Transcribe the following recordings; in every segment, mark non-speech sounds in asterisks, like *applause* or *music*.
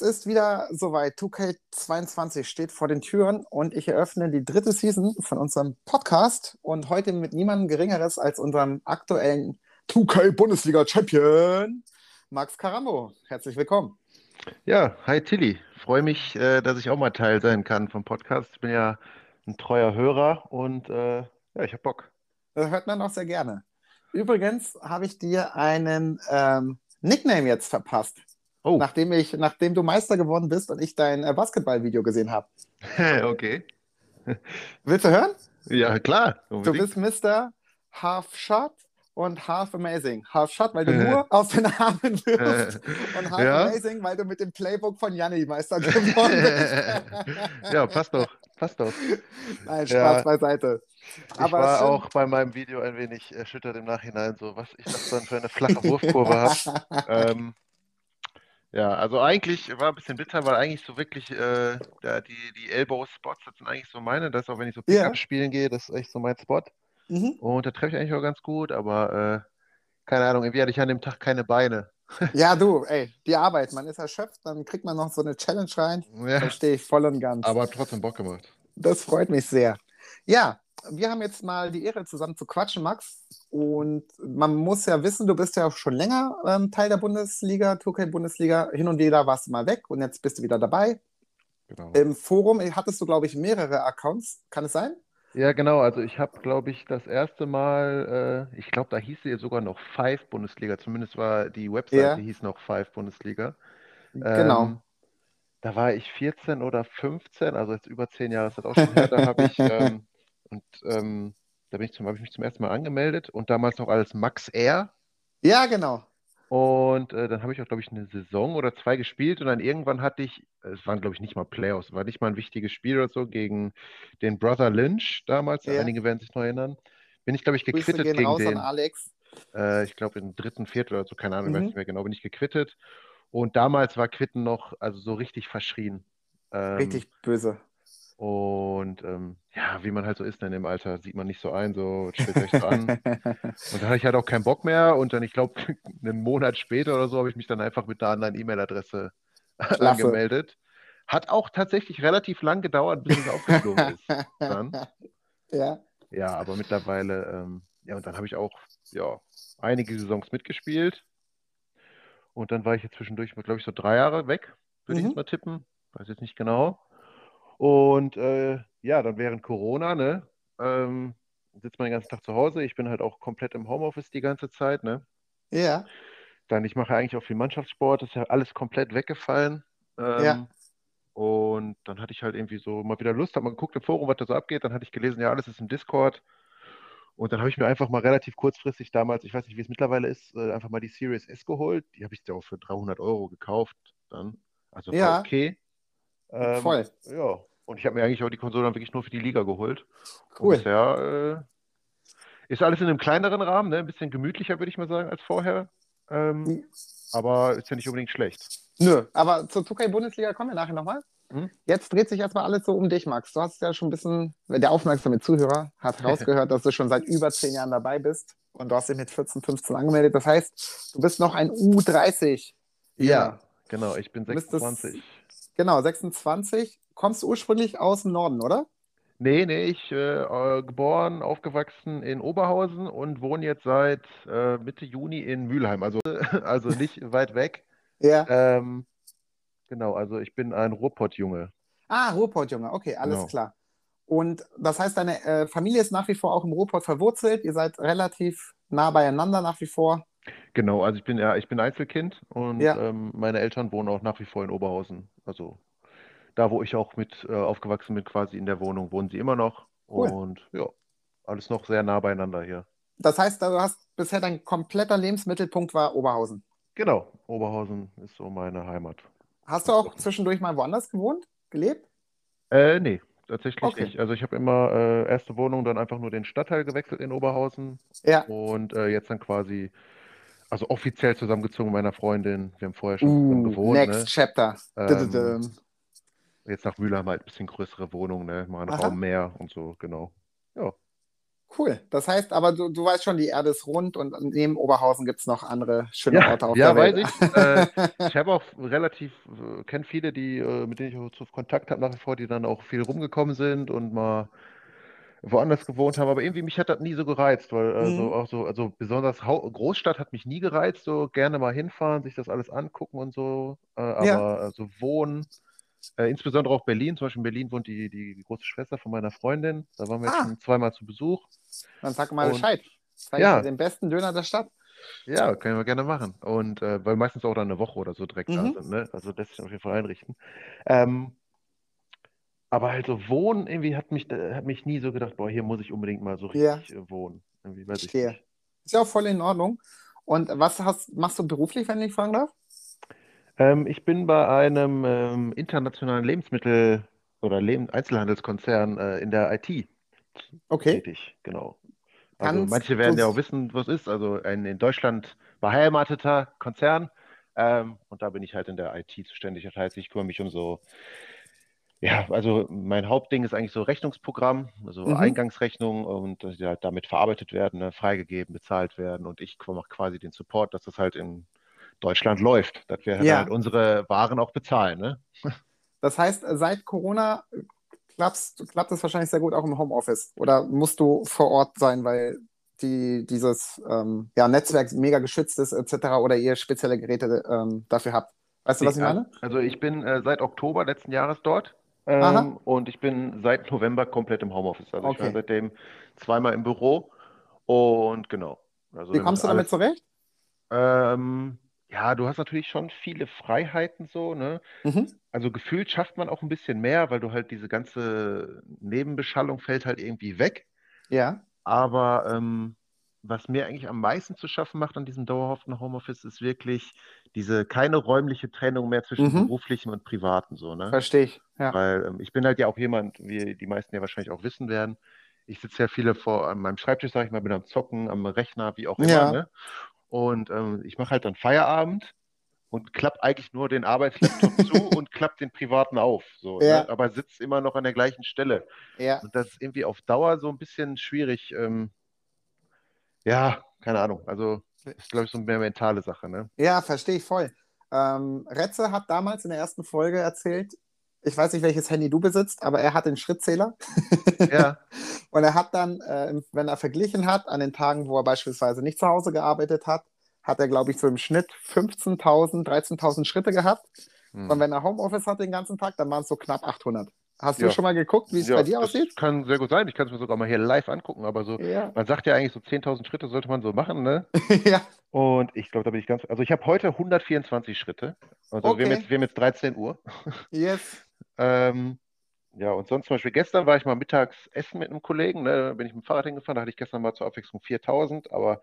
Es ist wieder soweit. 2K22 steht vor den Türen und ich eröffne die dritte Season von unserem Podcast und heute mit niemandem Geringeres als unserem aktuellen 2K Bundesliga Champion Max Carambo. Herzlich willkommen. Ja, hi Tilly. Freue mich, äh, dass ich auch mal Teil sein kann vom Podcast. Ich bin ja ein treuer Hörer und äh, ja, ich hab Bock. Das hört man auch sehr gerne. Übrigens habe ich dir einen ähm, Nickname jetzt verpasst, Oh, nachdem, ich, nachdem du Meister geworden bist und ich dein äh, Basketballvideo gesehen habe. *laughs* okay. Willst du hören? Ja, klar. Du unbedingt. bist Mr. Half Shot und Half Amazing. Half Shot, weil du nur *laughs* aus den Armen wirfst *laughs* und Half Ja. Amazing, weil du mit dem Playbook von Janni Meister geworden bist. Ja, passt doch, passt doch. Nein, Spaß Ja. beiseite. Ich Aber war schön- auch bei meinem Video ein wenig erschüttert im Nachhinein, so was ich das dann für eine flache Wurfkurve habe. Ähm, ja, also eigentlich war ein bisschen bitter, weil eigentlich so wirklich äh, da die, die Elbow-Spots, das sind eigentlich so meine, das ist auch wenn ich so Ja. Pickup spielen gehe, das ist echt so mein Spot. Mhm. Und da treffe ich eigentlich auch ganz gut, aber äh, keine Ahnung, irgendwie hatte ich an dem Tag keine Beine. *laughs* Ja, du, ey, die Arbeit, man ist erschöpft, dann kriegt man noch so eine Challenge rein. Ja, Verstehe ich voll und ganz. aber trotzdem Bock gemacht. Das freut mich sehr. Ja, wir haben jetzt mal die Ehre, zusammen zu quatschen, Max. Und man muss ja wissen, du bist ja auch schon länger ähm, Teil der Bundesliga, 2K-Bundesliga. Hin und wieder warst du mal weg und jetzt bist du wieder dabei. Genau. Im Forum hattest du, glaube ich, mehrere Accounts. Kann es sein? Ja, genau. Also ich habe, glaube ich, das erste Mal, äh, ich glaube, da hieß sie sogar noch Five Bundesliga. Zumindest war die Webseite Ja. hieß noch Five Bundesliga. Genau. Ähm, da war ich 14 oder 15, also jetzt über 10 Jahre ist das auch schon her. Da habe ich, *laughs* ähm, und ähm, da bin ich zum, habe ich mich zum ersten Mal angemeldet und damals noch als Max Air. Ja, genau. Und äh, dann habe ich auch, glaube ich, eine Saison oder zwei gespielt und dann irgendwann hatte ich, es waren, glaube ich, nicht mal Playoffs, war nicht mal ein wichtiges Spiel oder so gegen den Brother Lynch damals, Ja. einige werden sich noch erinnern. Bin ich, glaube ich, gequittet gegen raus an den, Alex. äh, ich glaube, im dritten, vierten oder so, keine Ahnung, ich weiß Mhm. nicht mehr genau, bin ich gequittet. Und damals war Quitten noch, also so richtig verschrien. Ähm, Richtig böse. Und ähm, ja, wie man halt so ist in dem Alter, sieht man nicht so ein, so stellt euch so an. *laughs* Und da hatte ich halt auch keinen Bock mehr. Und dann, ich glaube, *laughs* einen Monat später oder so habe ich mich dann einfach mit einer anderen E-Mail-Adresse *laughs* angemeldet. Hat auch tatsächlich relativ lang gedauert, bis es aufgeflogen ist. Dann. ja. Ja, aber mittlerweile, ähm, ja, und dann habe ich auch, ja, einige Saisons mitgespielt. Und dann war ich jetzt zwischendurch, glaube ich, so drei Jahre weg, würde ich Mhm. jetzt mal tippen. Weiß jetzt nicht genau. Und äh, ja, dann während Corona, ne, ähm, sitzt man den ganzen Tag zu Hause. Ich bin halt auch komplett im Homeoffice die ganze Zeit, ne. Ja. Dann, ich mache eigentlich auch viel Mannschaftssport, ist ja alles komplett weggefallen. Ähm, Ja. Und dann hatte ich halt irgendwie so mal wieder Lust, habe mal geguckt im Forum, was da so abgeht. Dann hatte ich gelesen, ja, alles ist im Discord. Und dann habe ich mir einfach mal relativ kurzfristig damals, ich weiß nicht, wie es mittlerweile ist, äh, einfach mal die Series S geholt. Die habe ich ja auch für 300 Euro gekauft dann. Also Ja. okay. Ähm, Voll. Ja. Und ich habe mir eigentlich auch die Konsole dann wirklich nur für die Liga geholt. Und Cool. bisher äh, ist alles in einem kleineren Rahmen, ne? Ein bisschen gemütlicher, würde ich mal sagen, als vorher. Ähm, aber ist ja nicht unbedingt schlecht. Nö, aber zur 2K-Bundesliga kommen wir nachher nochmal. Mhm. Jetzt dreht sich erstmal alles so um dich, Max. Du hast ja schon ein bisschen, der aufmerksame Zuhörer hat *laughs* rausgehört, dass du schon seit über zehn Jahren dabei bist und du hast dich mit 14, 15 angemeldet. Das heißt, du bist noch ein U30. Ja, genau. Ich bin Du bist das- 26. Genau, 26. Kommst du ursprünglich aus dem Norden, oder? Nee, nee, ich äh, äh, geboren, aufgewachsen in Oberhausen und wohne jetzt seit äh, Mitte Juni in Mülheim. Also, *laughs* also nicht *laughs* weit weg. Ja. Ähm, genau, also ich bin ein Ruhrpott-Junge. Ah, Ruhrpott, Junge. Okay, alles Genau. klar. Und das heißt, deine äh, Familie ist nach wie vor auch im Ruhrpott verwurzelt. Ihr seid relativ nah beieinander nach wie vor. Genau, also ich bin ja, ich bin Einzelkind und Ja. ähm, meine Eltern wohnen auch nach wie vor in Oberhausen. Also da, wo ich auch mit äh, aufgewachsen bin, quasi in der Wohnung, wohnen sie immer noch. Cool. Und ja, alles noch sehr nah beieinander hier. Das heißt, du hast bisher dein kompletter Lebensmittelpunkt war Oberhausen. Genau, Oberhausen ist so meine Heimat. Hast du auch zwischendurch mal woanders gewohnt, gelebt? Äh, nee, tatsächlich Okay. nicht. Also ich habe immer äh, erste Wohnung, dann einfach nur den Stadtteil gewechselt in Oberhausen Ja. und äh, jetzt dann quasi, also offiziell zusammengezogen mit meiner Freundin. Wir haben vorher schon zusammen Uh, gewohnt, next ne? chapter. Ähm. Jetzt nach Mülheim halt ein bisschen größere Wohnung, ne? Mal einen Aha. Raum mehr und so, genau. Ja. Cool. Das heißt aber, du, du weißt schon, die Erde ist rund und neben Oberhausen gibt es noch andere schöne Ja, Orte auf ja, der weiß Welt. ich. Äh, *laughs* ich habe auch relativ, äh, kenne viele, die, äh, mit denen ich auch so Kontakt habe nach wie vor, die dann auch viel rumgekommen sind und mal woanders gewohnt haben. Aber irgendwie mich hat das nie so gereizt, weil also Mhm. auch so, also besonders Hau Großstadt hat mich nie gereizt, so gerne mal hinfahren, sich das alles angucken und so. Äh, Ja. aber äh, so wohnen, äh, insbesondere auch Berlin, zum Beispiel in Berlin wohnt die, die große Schwester von meiner Freundin. Da waren wir jetzt Ah. schon zweimal zu Besuch. Dann sag mal Und- Bescheid. Zeig Ja. den besten Döner der Stadt. Ja, können wir gerne machen. Und äh, weil meistens auch dann eine Woche oder so direkt da Mhm. sind, ne? Also das sich auf jeden Fall einrichten. Ähm, aber halt so wohnen, irgendwie hat mich, äh, hat mich nie so gedacht, boah, hier muss ich unbedingt mal so Ja. richtig äh, wohnen. Irgendwie weiß ich Verstehe. nicht. Ist ja auch voll in Ordnung. Und was hast, machst du beruflich, wenn ich fragen darf? Ähm, ich bin bei einem ähm, internationalen Lebensmittel- oder Leben Einzelhandelskonzern äh, in der IT Okay. tätig, genau. Also Kannst manche werden ja auch wissen, was es ist. Also ein in Deutschland beheimateter Konzern. Ähm, und da bin ich halt in der IT zuständig. Das heißt, ich kümmere mich um so, ja, also mein Hauptding ist eigentlich so Rechnungsprogramm, also Mhm. Eingangsrechnungen und dass die halt damit verarbeitet werden, ne, freigegeben, bezahlt werden. Und ich mache quasi den Support, dass das halt in Deutschland läuft, dass wir Ja. halt unsere Waren auch bezahlen, ne? Das heißt, seit Corona klappst, klappt es wahrscheinlich sehr gut auch im Homeoffice. Oder musst du vor Ort sein, weil die, dieses ähm, ja, Netzwerk mega geschützt ist, etc. oder ihr spezielle Geräte ähm, dafür habt? Weißt du, was ich meine? Also ich bin äh, seit Oktober letzten Jahres dort. Ähm, und ich bin seit November komplett im Homeoffice. Also ich war Okay. seitdem zweimal im Büro und genau. Also Wie kommst du damit zurecht? Ähm, ja, du hast natürlich schon viele Freiheiten so, ne? Mhm. Also gefühlt schafft man auch ein bisschen mehr, weil du halt diese ganze Nebenbeschallung fällt halt irgendwie weg. Ja. Aber ähm, was mir eigentlich am meisten zu schaffen macht an diesem dauerhaften Homeoffice, ist wirklich diese keine räumliche Trennung mehr zwischen Mhm. beruflichem und privatem so, ne? Verstehe ich. Ja. Weil ähm, ich bin halt ja auch jemand, wie die meisten ja wahrscheinlich auch wissen werden. Ich sitze ja viele vor an meinem Schreibtisch, sage ich mal, bin am Zocken, am Rechner, wie auch immer, Ja. ne? Und ähm, ich mache halt dann Feierabend und klapp eigentlich nur den Arbeitslaptop *laughs* zu und klapp den privaten auf, so, Ja. ne? Aber sitze immer noch an der gleichen Stelle. Ja. Und das ist irgendwie auf Dauer so ein bisschen schwierig. Ähm, ja, keine Ahnung. Also ist, glaube ich, so eine mehr mentale Sache, ne? Ja, verstehe ich voll. Ähm, Retze hat damals in der ersten Folge erzählt, ich weiß nicht, welches Handy du besitzt, aber er hat den Schrittzähler. Ja, *laughs* Und er hat dann, äh, wenn er verglichen hat, an den Tagen, wo er beispielsweise nicht zu Hause gearbeitet hat, hat er, glaube ich, so im Schnitt 15.000, 13.000 Schritte gehabt. hm. Und wenn er Homeoffice hat den ganzen Tag, dann waren es so knapp 800. Hast du Ja. schon mal geguckt, wie es Ja, bei dir das aussieht? kann sehr gut sein. Ich kann es mir sogar mal hier live angucken, aber so, Ja. man sagt ja eigentlich so 10.000 Schritte sollte man so machen, ne? *laughs* ja. Und ich glaube, da bin ich ganz, also ich habe heute 124 Schritte. Also wir haben Okay. jetzt, wir haben jetzt 13 Uhr. *laughs* Yes. Ähm, ja, und sonst zum Beispiel gestern war ich mal mittags essen mit einem Kollegen, ne? Da bin ich mit dem Fahrrad hingefahren, da hatte ich gestern mal zur Abwechslung 4.000, aber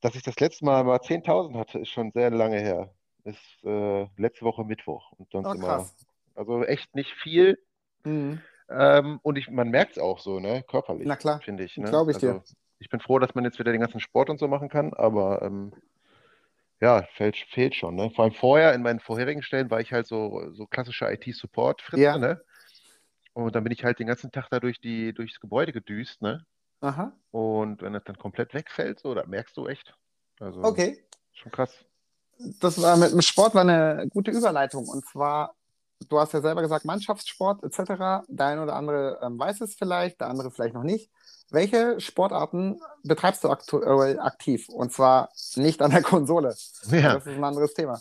dass ich das letzte Mal mal 10.000 hatte, ist schon sehr lange her. Ist äh, letzte Woche Mittwoch und sonst Oh, immer, also echt nicht viel. Mhm. Ähm, und ich, man merkt es auch so, ne, körperlich, Na klar, finde ich, ne? glaub ich dir. Also ich bin froh, dass man jetzt wieder den ganzen Sport und so machen kann, aber ähm, ja, fehlt, fehlt schon, ne? Vor allem vorher, in meinen vorherigen Stellen, war ich halt so, so klassischer IT-Support-Fritze, Ja. ne? Und dann bin ich halt den ganzen Tag da durch die, durchs Gebäude gedüst, ne? Aha. Und wenn das dann komplett wegfällt, so, da merkst du echt. Also Okay. schon krass. Das war mit dem Sport war eine gute Überleitung. Und zwar, du hast ja selber gesagt, Mannschaftssport etc. Der eine oder andere ähm, weiß es vielleicht, der andere vielleicht noch nicht. Welche Sportarten betreibst du aktuell aktiv? Und zwar nicht an der *laughs* Konsole. Ja, Das ist ein anderes Thema.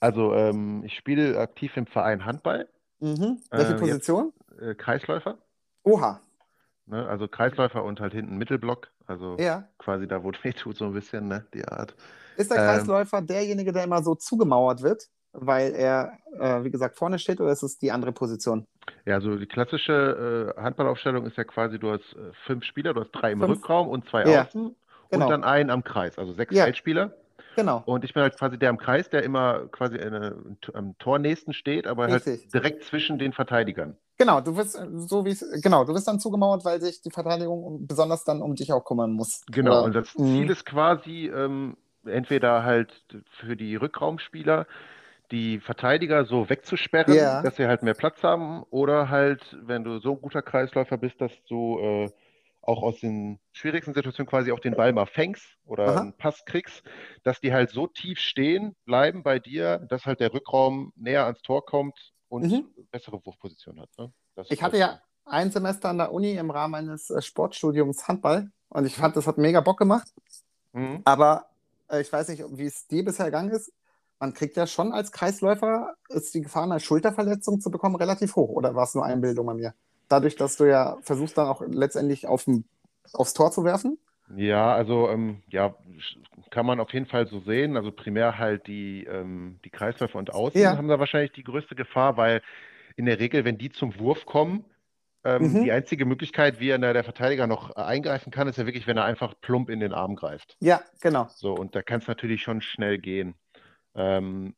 also ähm, ich spiele aktiv im Verein Handball, Mhm. Welche Äh, jetzt- Position? äh, Kreisläufer, Oha. ne? Also Kreisläufer und halt hinten Mittelblock, also Ja. quasi da, wo *laughs* es weh tut, so ein bisschen, ne? Die Art. Ist der Ähm, Kreisläufer derjenige, der immer so zugemauert wird, weil er, äh, wie gesagt, vorne steht, oder ist es die andere Position? Ja, also die klassische äh, Handballaufstellung ist ja quasi, du hast äh, fünf Spieler, du hast drei im Fünf. Rückraum und zwei Ja, außen genau. und dann einen am Kreis, also sechs Ja. Feldspieler. Genau. Und ich bin halt quasi der im Kreis, der immer quasi eine, am Tornächsten steht, aber halt direkt zwischen den Verteidigern. Genau, du wirst so wie genau, du wirst dann zugemauert, weil sich die Verteidigung besonders dann um dich auch kümmern muss. Genau, Oder- und das Mhm. Ziel ist quasi ähm, entweder halt für die Rückraumspieler die Verteidiger so wegzusperren, Ja. dass sie halt mehr Platz haben, oder halt, wenn du so ein guter Kreisläufer bist, dass du äh, auch aus den schwierigsten Situationen quasi auch den Ball mal fängst oder Aha. einen Pass kriegst, dass die halt so tief stehen bleiben bei dir, dass halt der Rückraum näher ans Tor kommt und Mhm. bessere Wurfposition hat. Ne? Ich hatte das ja ein Semester an der Uni im Rahmen eines äh, Sportstudiums Handball und ich fand, das hat mega Bock gemacht. Mhm. Aber äh, ich weiß nicht, wie es dir bisher gegangen ist. Man kriegt ja schon als Kreisläufer, ist die Gefahr, eine Schulterverletzung zu bekommen, relativ hoch. Oder war es nur Einbildung bei mir? Dadurch, dass du ja versuchst, dann auch letztendlich auf dem, aufs Tor zu werfen. Ja, also ähm, ja, kann man auf jeden Fall so sehen. Also primär halt die, ähm, die Kreisläufer und Außen Ja. haben da wahrscheinlich die größte Gefahr, weil in der Regel, wenn die zum Wurf kommen, ähm, Mhm. die einzige Möglichkeit, wie er, der Verteidiger noch äh, eingreifen kann, ist ja wirklich, wenn er einfach plump in den Arm greift. Ja, genau. So, und da kann es natürlich schon schnell gehen. Ähm,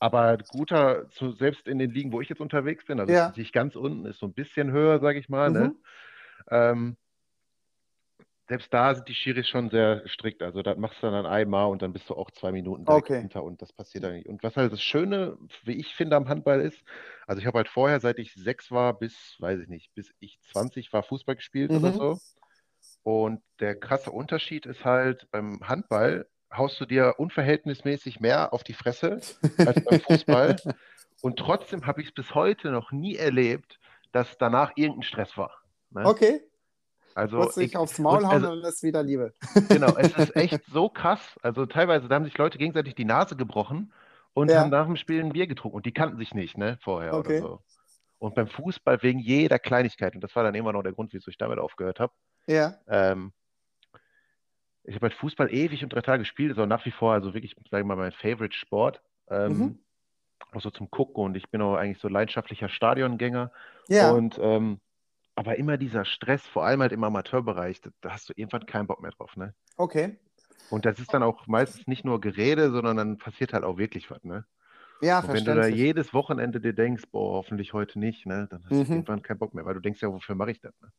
aber guter, zu, selbst in den Ligen, wo ich jetzt unterwegs bin, also Ja. sich ganz unten ist so ein bisschen höher, sage ich mal, ne? Mhm. Ähm, selbst da sind die Schiris schon sehr strikt. Also das machst du dann einmal und dann bist du auch zwei Minuten direkt Okay. hinter und das passiert dann nicht. Und was halt das Schöne, wie ich finde, am Handball ist, also ich habe halt vorher, seit ich sechs war, bis, weiß ich nicht, bis ich 20 war, Fußball gespielt oder Mhm. so. Und der krasse Unterschied ist halt, beim Handball haust du dir unverhältnismäßig mehr auf die Fresse *laughs* als beim Fußball. Und trotzdem habe ich es bis heute noch nie erlebt, dass danach irgendein Stress war. Ne? Okay. Also Kurz ich, aufs Maul hauen also- und dann ist wieder Liebe. *laughs* genau, es ist echt so krass. Also teilweise, da haben sich Leute gegenseitig die Nase gebrochen und Ja. haben nach dem Spiel ein Bier getrunken und die kannten sich nicht, ne, vorher Okay. oder so. Und beim Fußball wegen jeder Kleinigkeit, und das war dann immer noch der Grund, wieso ich damit aufgehört habe. Ja. Ähm, ich habe halt Fußball ewig und drei Tage gespielt, ist auch nach wie vor, also wirklich, sage ich mal, mein Favorite-Sport. Ähm, Mhm. Auch so zum Gucken und ich bin auch eigentlich so leidenschaftlicher Stadiongänger. Ja. Und ähm, aber immer dieser Stress, vor allem halt im Amateurbereich, da, da hast du irgendwann keinen Bock mehr drauf, ne? Okay. Und das ist dann auch meistens nicht nur Gerede, sondern dann passiert halt auch wirklich was, ne? Ja, Und wenn du da jedes Wochenende dir denkst, boah, hoffentlich heute nicht, ne, dann hast du Mhm. irgendwann keinen Bock mehr, weil du denkst ja, wofür mache ich das, ne?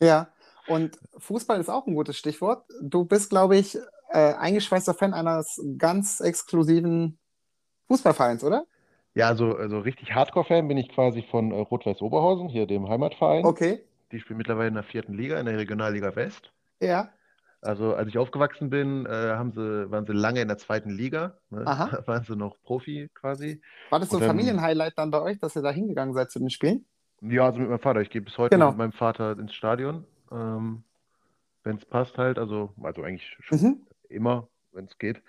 Ja, und Fußball ist auch ein gutes Stichwort. Du bist, glaube ich, äh, eingeschweißter Fan eines ganz exklusiven Fußballvereins, oder? Ja, also, also richtig Hardcore-Fan bin ich quasi von äh, Rot-Weiß Oberhausen, hier dem Heimatverein. Okay. Die spielen mittlerweile in der vierten Liga, in der Regionalliga West. Ja. Also als ich aufgewachsen bin, äh, haben sie, waren sie lange in der zweiten Liga, ne? Aha. *laughs* Waren sie noch Profi quasi. War das so ein dann- Familienhighlight dann bei euch, dass ihr da hingegangen seid zu den Spielen? Ja, also mit meinem Vater. Ich gehe bis heute Genau. mit meinem Vater ins Stadion, ähm, wenn es passt halt. Also, also eigentlich schon Mhm. immer, wenn es geht.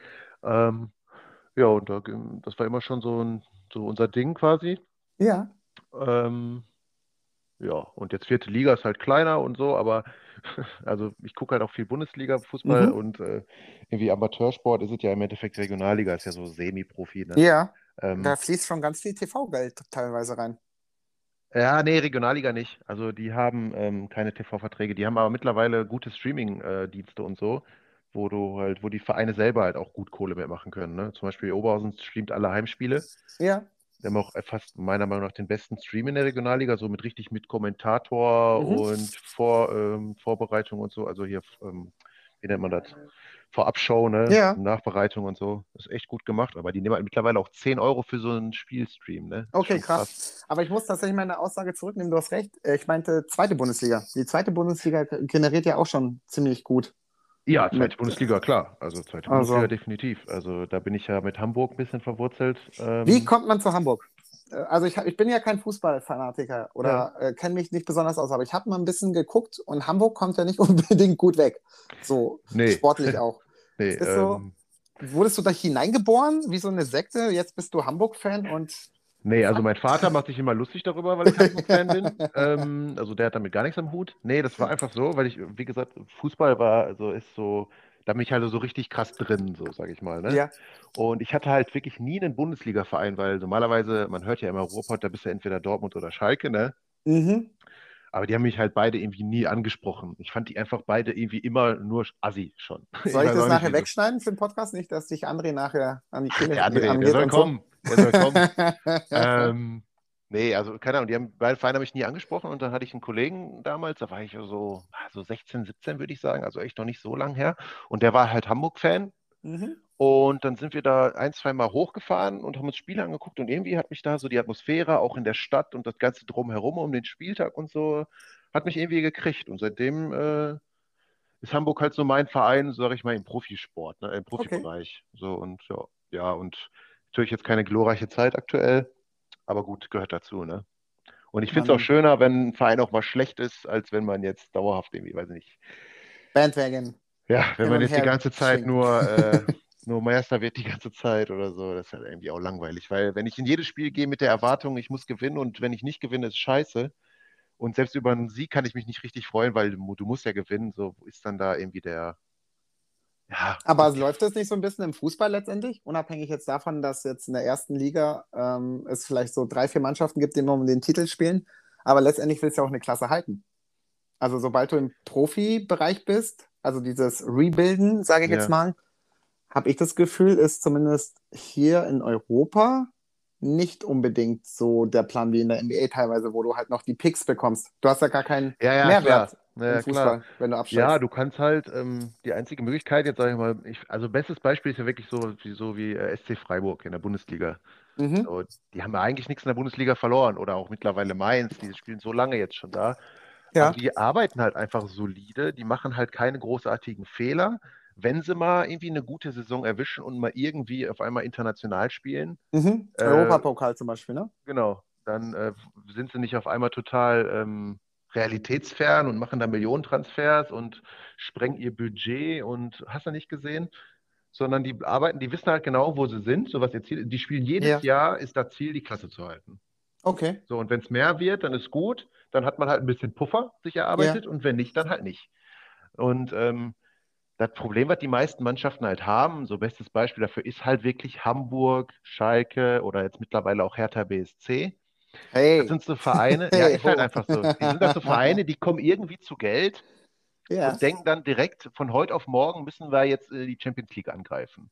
Ähm, ja, und da, das war immer schon so, ein, so unser Ding quasi. Ja. Ähm, ja, und jetzt vierte Liga ist halt kleiner und so, aber *laughs* also ich gucke halt auch viel Bundesliga-Fußball Mhm. und äh, irgendwie Amateursport ist es ja im Endeffekt Regionalliga, ist ja so Semi-Profi, ne? Ja. Ähm, Da fließt schon ganz viel TV-Geld teilweise rein. Ja, nee, Regionalliga nicht. Also die haben ähm, keine TV-Verträge, die haben aber mittlerweile gute Streaming-Dienste und so, wo du halt, wo die Vereine selber halt auch gut Kohle mitmachen können, ne? Zum Beispiel Oberhausen streamt alle Heimspiele. Ja. Wir haben auch fast meiner Meinung nach den besten Stream in der Regionalliga, so mit richtig mit Kommentator Mhm. und Vor, ähm, Vorbereitung und so. Also hier, ähm, wie nennt man das? Vorabschau, ne? Ja. Nachbereitung und so. Das ist echt gut gemacht. Aber die nehmen halt mittlerweile auch 10 Euro für so einen Spielstream, ne? Okay, schon krass. Aber ich muss tatsächlich meine Aussage zurücknehmen. Du hast recht. Äh, Ich meinte zweite Bundesliga. Die zweite Bundesliga generiert ja auch schon ziemlich gut. Ja, zweite Mit- Bundesliga, klar. Also zweite Also- Bundesliga definitiv. Also da bin ich ja mit Hamburg ein bisschen verwurzelt. Ähm, Wie kommt man zu Hamburg? Äh, Also ich, ich bin ja kein Fußballfanatiker oder äh, kenne mich nicht besonders aus, aber ich habe mal ein bisschen geguckt und Hamburg kommt ja nicht *laughs* unbedingt gut weg. So Nee. sportlich auch. Nee, ist so- ähm, Wurdest du da hineingeboren, wie so eine Sekte? Jetzt bist du Hamburg-Fan und Nee, also mein Vater macht sich immer lustig darüber, weil ich Hamburg-Fan bin. *laughs* Ähm, also der hat damit gar nichts am Hut. Nee, das war einfach so, weil ich, wie gesagt, Fußball war, also ist so, da bin ich halt so richtig krass drin, so sage ich mal. Ne? ja, Und ich hatte halt wirklich nie einen Bundesliga-Verein, weil normalerweise, man hört ja immer Ruhrpott, da bist du entweder Dortmund oder Schalke, ne? mhm. Aber die haben mich halt beide irgendwie nie angesprochen. Ich fand die einfach beide irgendwie immer nur assi schon. *laughs* Soll ich das nachher wegschneiden für den Podcast? Nicht, dass dich André nachher an die Kehle Der André, der soll so? kommen. Der soll kommen. *laughs* ähm, nee, also keine Ahnung, die haben, beide Vereine habe ich nie angesprochen und dann hatte ich einen Kollegen damals, da war ich so, so 16, 17 würde ich sagen, also echt noch nicht so lang her. Und der war halt Hamburg-Fan Mhm. Und dann sind wir da ein, zwei Mal hochgefahren und haben uns Spiele angeguckt und irgendwie hat mich da so die Atmosphäre auch in der Stadt und das Ganze drumherum um den Spieltag und so, hat mich irgendwie gekriegt. Und seitdem äh, ist Hamburg halt so mein Verein, sage ich mal, im Profisport, ne, im Profibereich. So und ja, ja, und natürlich jetzt keine glorreiche Zeit aktuell, aber gut, gehört dazu, ne? Und ich finde es auch schöner, wenn ein Verein auch mal schlecht ist, als wenn man jetzt dauerhaft irgendwie, weiß ich nicht, Bandwagon. ja, wenn man jetzt die ganze Zeit schwingt. nur, äh, *laughs* nur Meister wird die ganze Zeit oder so, das ist halt irgendwie auch langweilig, weil wenn ich in jedes Spiel gehe mit der Erwartung, ich muss gewinnen und wenn ich nicht gewinne, ist scheiße. Und selbst über einen Sieg kann ich mich nicht richtig freuen, weil du, musst ja gewinnen, so ist dann da irgendwie der, ja, Aber läuft das nicht so ein bisschen im Fußball letztendlich? Unabhängig jetzt davon, dass jetzt in der ersten Liga ähm, es vielleicht so drei, vier Mannschaften gibt, die immer um den Titel spielen. Aber letztendlich willst du ja auch eine Klasse halten. Also sobald du im Profibereich bist, also dieses Rebuilden, sage ich Ja. jetzt mal, habe ich das Gefühl, ist zumindest hier in Europa nicht unbedingt so der Plan wie in der NBA teilweise, wo du halt noch die Picks bekommst. Du hast ja gar keinen ja, ja, Mehrwert klar. Ja. Fußball, wenn du absteigst. Ja, du kannst halt, ähm, die einzige Möglichkeit, jetzt sage ich mal, ich, also bestes Beispiel ist ja wirklich so wie, so wie äh, SC Freiburg in der Bundesliga. Mhm. So, die haben ja eigentlich nichts in der Bundesliga verloren oder auch mittlerweile Mainz, die spielen so lange jetzt schon da. Ja. Aber die arbeiten halt einfach solide, die machen halt keine großartigen Fehler. Wenn sie mal irgendwie eine gute Saison erwischen und mal irgendwie auf einmal international spielen, Mhm. Äh, Europapokal zum Beispiel, ne? genau, dann äh, sind sie nicht auf einmal total ähm, realitätsfern und machen da Millionentransfers und sprengen ihr Budget und hast du nicht gesehen? Sondern die arbeiten, die wissen halt genau, wo sie sind, so was ihr Ziel, die spielen jedes Ja. Jahr, ist das Ziel, die Klasse zu halten. Okay. So, und wenn es mehr wird, dann ist gut, dann hat man halt ein bisschen Puffer sich erarbeitet und wenn nicht, dann halt nicht. Und ähm, das Problem, was die meisten Mannschaften halt haben, so bestes Beispiel dafür ist halt wirklich Hamburg, Schalke oder jetzt mittlerweile auch Hertha BSC. Hey. Das sind so Vereine, *laughs* ja, Hey, ist halt einfach so. Die sind halt so Vereine, die kommen irgendwie zu Geld ja. und denken dann direkt, von heute auf morgen müssen wir jetzt äh, die Champions League angreifen.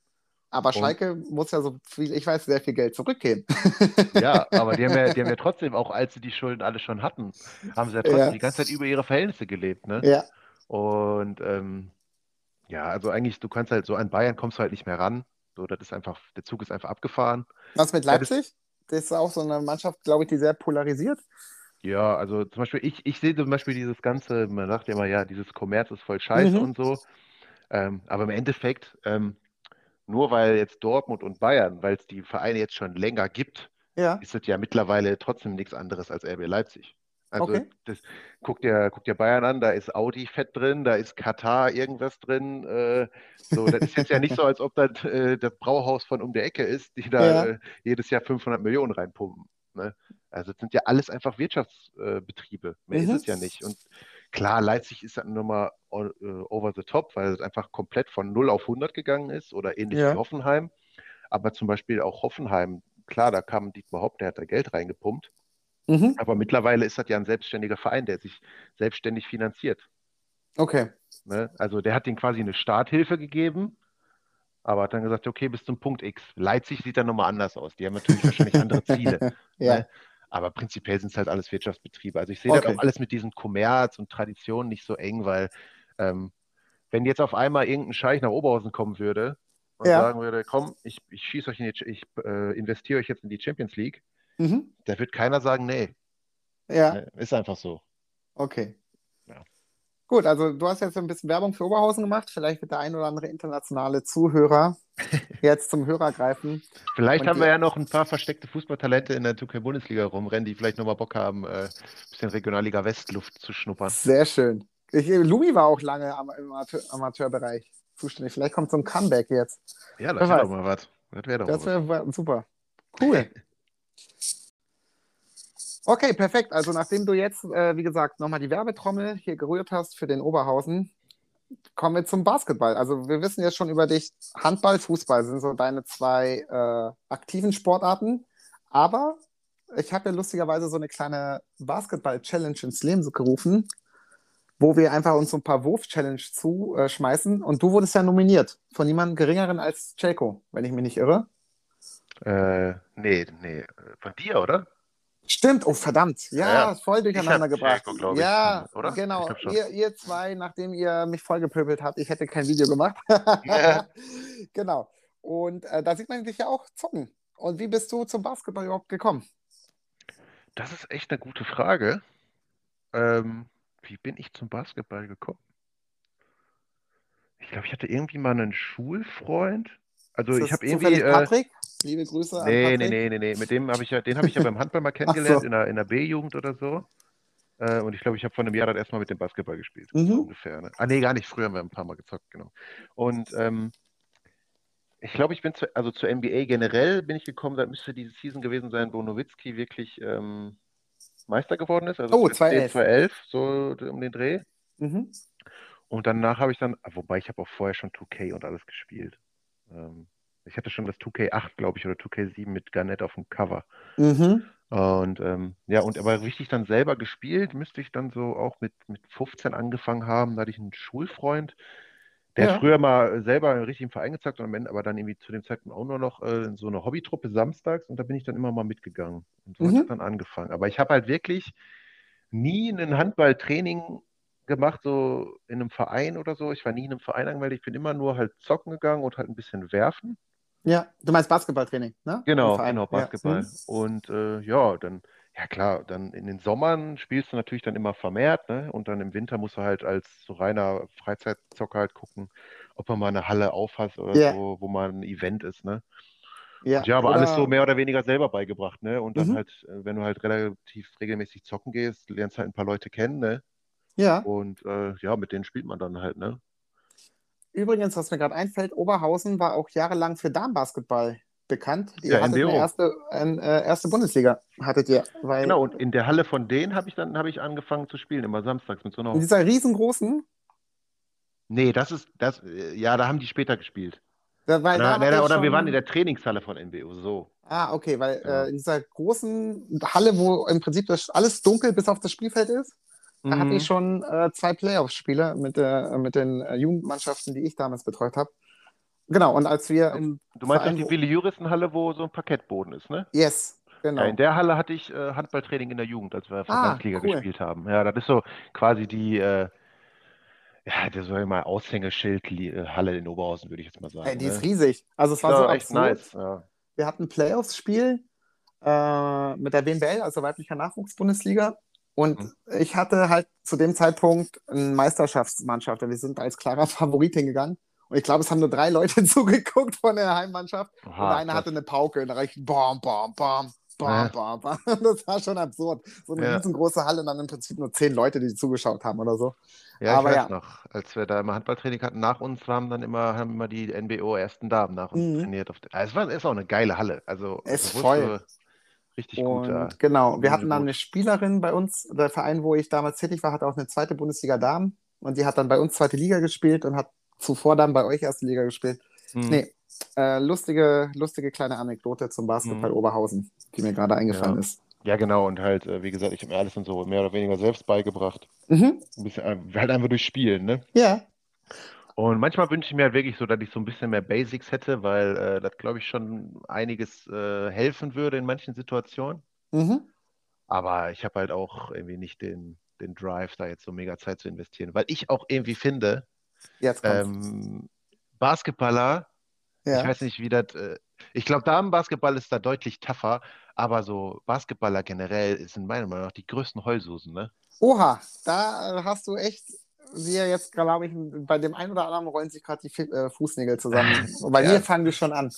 Aber Und- Schalke muss ja so viel, ich weiß, sehr viel Geld zurückgeben. *laughs* Ja, aber die haben ja, die haben ja *laughs* trotzdem, auch als sie die Schulden alle schon hatten, haben sie ja trotzdem Ja. die ganze Zeit über ihre Verhältnisse gelebt, ne? Ja. Und ähm, ja, also eigentlich, du kannst halt so an Bayern kommst du halt nicht mehr ran. So, das ist einfach, der Zug ist einfach abgefahren. Was mit Leipzig? Das ist auch so eine Mannschaft, glaube ich, die sehr polarisiert. Ja, also zum Beispiel, ich, ich sehe zum Beispiel dieses ganze, man sagt ja immer, ja, dieses Kommerz ist voll scheiße Mhm. und so. Ähm, aber im Endeffekt, ähm, nur weil jetzt Dortmund und Bayern, weil es die Vereine jetzt schon länger gibt, Ja. ist es ja mittlerweile trotzdem nichts anderes als RB Leipzig. Also Okay. das, guck dir, guck dir Bayern an, da ist Audi fett drin, da ist Katar irgendwas drin. Äh, so, das ist jetzt ja nicht so, als ob das äh, das Brauhaus von um der Ecke ist, die da Ja. äh, jedes Jahr 500 Millionen reinpumpen. Ne? Also das sind ja alles einfach Wirtschaftsbetriebe. Mehr Mhm. ist es ja nicht. Und klar, Leipzig ist dann nochmal äh, over the top, weil es einfach komplett von 0 auf 100 gegangen ist oder ähnlich Ja. wie Hoffenheim. Aber zum Beispiel auch Hoffenheim, klar, da kam Dietmar Hopp, der hat da Geld reingepumpt. Mhm. Aber mittlerweile ist das ja ein selbstständiger Verein, der sich selbstständig finanziert. Okay. Ne? Also der hat denen quasi eine Starthilfe gegeben, aber hat dann gesagt, okay, bis zum Punkt X. Leipzig sieht dann nochmal anders aus. Die haben natürlich wahrscheinlich andere *laughs* Ziele. Ja. Ne? Aber prinzipiell sind es halt alles Wirtschaftsbetriebe. Also ich sehe das Okay. auch alles mit diesem Kommerz und Tradition nicht so eng, weil ähm, wenn jetzt auf einmal irgendein Scheich nach Oberhausen kommen würde und Ja. sagen würde, komm, ich, ich schieße euch in die, ich äh, investiere euch jetzt in die Champions League, Mhm. da wird keiner sagen, nee. Ja. Ne? Ist einfach so. Okay. Ja. Gut, also du hast jetzt ein bisschen Werbung für Oberhausen gemacht. Vielleicht wird der ein oder andere internationale Zuhörer *laughs* jetzt zum Hörer greifen. Vielleicht haben wir ja noch ein paar versteckte Fußballtalente in der 2K-Bundesliga rumrennen, die vielleicht nochmal Bock haben, äh, ein bisschen Regionalliga Westluft zu schnuppern. Sehr schön. Ich, Lumi war auch lange am, im Amateur, Amateurbereich zuständig. Vielleicht kommt so ein Comeback jetzt. Ja, das wäre doch mal was. Das wäre doch Das mal was. super. Cool. *laughs* Okay, perfekt. Also nachdem du jetzt, äh, wie gesagt, nochmal die Werbetrommel hier gerührt hast für den Oberhausen, kommen wir zum Basketball. Also wir wissen jetzt schon über dich, Handball, Fußball sind so deine zwei äh, aktiven Sportarten. Aber ich habe ja lustigerweise so eine kleine Basketball-Challenge ins Leben gerufen, wo wir einfach uns so ein paar Wurf-Challenge zuschmeißen. Und du wurdest ja nominiert von niemandem geringeren als Celko, wenn ich mich nicht irre. Äh, nee, nee, von dir, oder? Stimmt, oh verdammt. Ja, Ja, voll durcheinander gebracht. Ich, ja, oder? genau. Ihr, ihr zwei, nachdem ihr mich vollgepöbelt habt, ich hätte kein Video gemacht. Ja. *laughs* genau. Und äh, da sieht man dich ja auch zocken. Und wie bist du zum Basketball überhaupt gekommen? Das ist echt eine gute Frage. Ähm, wie bin ich zum Basketball gekommen? Ich glaube, ich hatte irgendwie mal einen Schulfreund. Also ich habe irgendwie. Äh, Patrick? Liebe Grüße an nee, nee, Patrick. nee, nee, nee. Mit dem habe ich ja, den habe ich ja beim Handball mal *laughs* kennengelernt so. in der, in der B-Jugend oder so. Äh, und ich glaube, ich habe vor einem Jahr dann erstmal mit dem Basketball gespielt. Mhm. So ungefähr. Ne? Ah, nee, gar nicht. Früher haben wir ein paar Mal gezockt, genau. Und ähm, ich glaube, ich bin zu, also zur NBA generell bin ich gekommen, da müsste diese Season gewesen sein, wo Nowitzki wirklich ähm, Meister geworden ist. Also Oh, 2010, 2011. 2011, so um den Dreh. Mhm. Und danach habe ich dann, wobei ich habe auch vorher schon 2K und alles gespielt. Ähm, ich hatte schon das 2K8, glaube ich, oder 2K7 mit Garnett auf dem Cover. Mhm. Und ähm, ja, und aber richtig dann selber gespielt, müsste ich dann so auch mit, mit 15 angefangen haben. Da hatte ich einen Schulfreund, der Ja. hat früher mal selber richtig im Verein gezockt und am Ende aber dann irgendwie zu dem Zeitpunkt auch nur noch äh, in so eine Hobbytruppe samstags und da bin ich dann immer mal mitgegangen. Und so hat Mhm. es dann angefangen. Aber ich habe halt wirklich nie ein Handballtraining gemacht, so in einem Verein oder so. Ich war nie in einem Verein angemeldet. Ich bin immer nur halt zocken gegangen und halt ein bisschen werfen. Ja, du meinst Basketballtraining, ne? Genau, genau, Ja. Basketball. Mhm. Und äh, ja, dann, ja klar, dann in den Sommern spielst du natürlich dann immer vermehrt, ne? Und dann im Winter musst du halt als so reiner Freizeitzocker halt gucken, ob man mal eine Halle aufhast oder Ja. so, wo mal ein Event ist, ne? Ja, Und ja, aber oder- alles so mehr oder weniger selber beigebracht, ne? Und dann Mhm. halt, äh, wenn du halt relativ regelmäßig zocken gehst, lernst halt ein paar Leute kennen, ne? Ja, Und äh, ja, mit denen spielt man dann halt, ne? Übrigens, was mir gerade einfällt, Oberhausen war auch jahrelang für Damenbasketball bekannt. Ihr Ja, hattet eine erste, ein, äh, erste Bundesliga, hattet ihr. Weil Genau, und in der Halle von denen habe ich dann habe ich angefangen zu spielen, immer samstags mit so einer in dieser riesengroßen, Nee, das ist, das, äh, ja, da haben die später gespielt. da, Oder, da oder wir schon- waren in der Trainingshalle von NBO, so. Ah, okay, weil Ja. äh, in dieser großen Halle, wo im Prinzip das alles dunkel bis auf das Spielfeld ist, da hatte Mhm. ich schon äh, zwei Playoff-Spiele mit, der- mit den äh, Jugendmannschaften, die ich damals betreut habe. Genau, und als wir im Du meinst Verein, die Willi Juristenhalle, wo so ein Parkettboden ist, ne? Yes, genau. Ja, in der Halle hatte ich äh, Handballtraining in der Jugend, als wir Ah, Verbandsliga cool. gespielt haben. Ja, das ist so quasi die, äh, ja, das soll ich mal Aushängeschild-Halle in Oberhausen, würde ich jetzt mal sagen. Ey, die ne? ist riesig. Also es war Ja, so echt absurd. nice. Ja. Wir hatten ein Playoffs-Spiel äh, mit der WNBL, also weiblicher Nachwuchsbundesliga. Und Mhm. ich hatte halt zu dem Zeitpunkt eine Meisterschaftsmannschaft. und Wir sind als klarer *laughs* Favorit hingegangen. Und ich glaube, es haben nur drei Leute *laughs* zugeguckt von der Heimmannschaft. und Oha, einer hatte eine Pauke und da reicht bam, bam, bam, bam, bam, bam. *laughs* Das war schon absurd. So eine Ja. riesengroße Halle und dann im Prinzip nur zehn Leute, die zugeschaut haben oder so. Ja, ich Aber weiß ja. noch, als wir da immer Handballtraining hatten, nach uns haben dann immer, haben immer die NBO ersten Damen nach uns Mhm. trainiert. Es war, ist auch eine geile Halle. Also Ist also voll. Richtig gut Und da. genau, wir hatten dann eine Spielerin bei uns, der Verein, wo ich damals tätig war, hatte auch eine zweite Bundesliga Damen und die hat dann bei uns zweite Liga gespielt und hat zuvor dann bei euch erste Liga gespielt. Mhm. Nee, äh, lustige, lustige kleine Anekdote zum Basketball Mhm. Oberhausen, die mir gerade eingefallen Ja. ist. Ja, genau. Und halt, äh, wie gesagt, ich habe mir alles dann so mehr oder weniger selbst beigebracht. Mhm. Ein bisschen, äh, halt einfach durch Spielen, ne? Ja, Und manchmal wünsche ich mir halt wirklich so, dass ich so ein bisschen mehr Basics hätte, weil äh, das, glaube ich, schon einiges äh, helfen würde in manchen Situationen. mhm. Aber ich habe halt auch irgendwie nicht den, den Drive, da jetzt so mega Zeit zu investieren. Weil ich auch irgendwie finde, ähm, Basketballer, ich ja. weiß nicht, wie das, äh, ich glaube, Damenbasketball ist da deutlich tougher, aber so Basketballer generell sind meiner Meinung nach die größten Heulsusen, ne? Oha, da äh, hast du echt, wir jetzt, glaube ich, bei dem einen oder anderen rollen sich gerade die äh, Fußnägel zusammen. *laughs* Und bei Ja. mir fangen die schon an.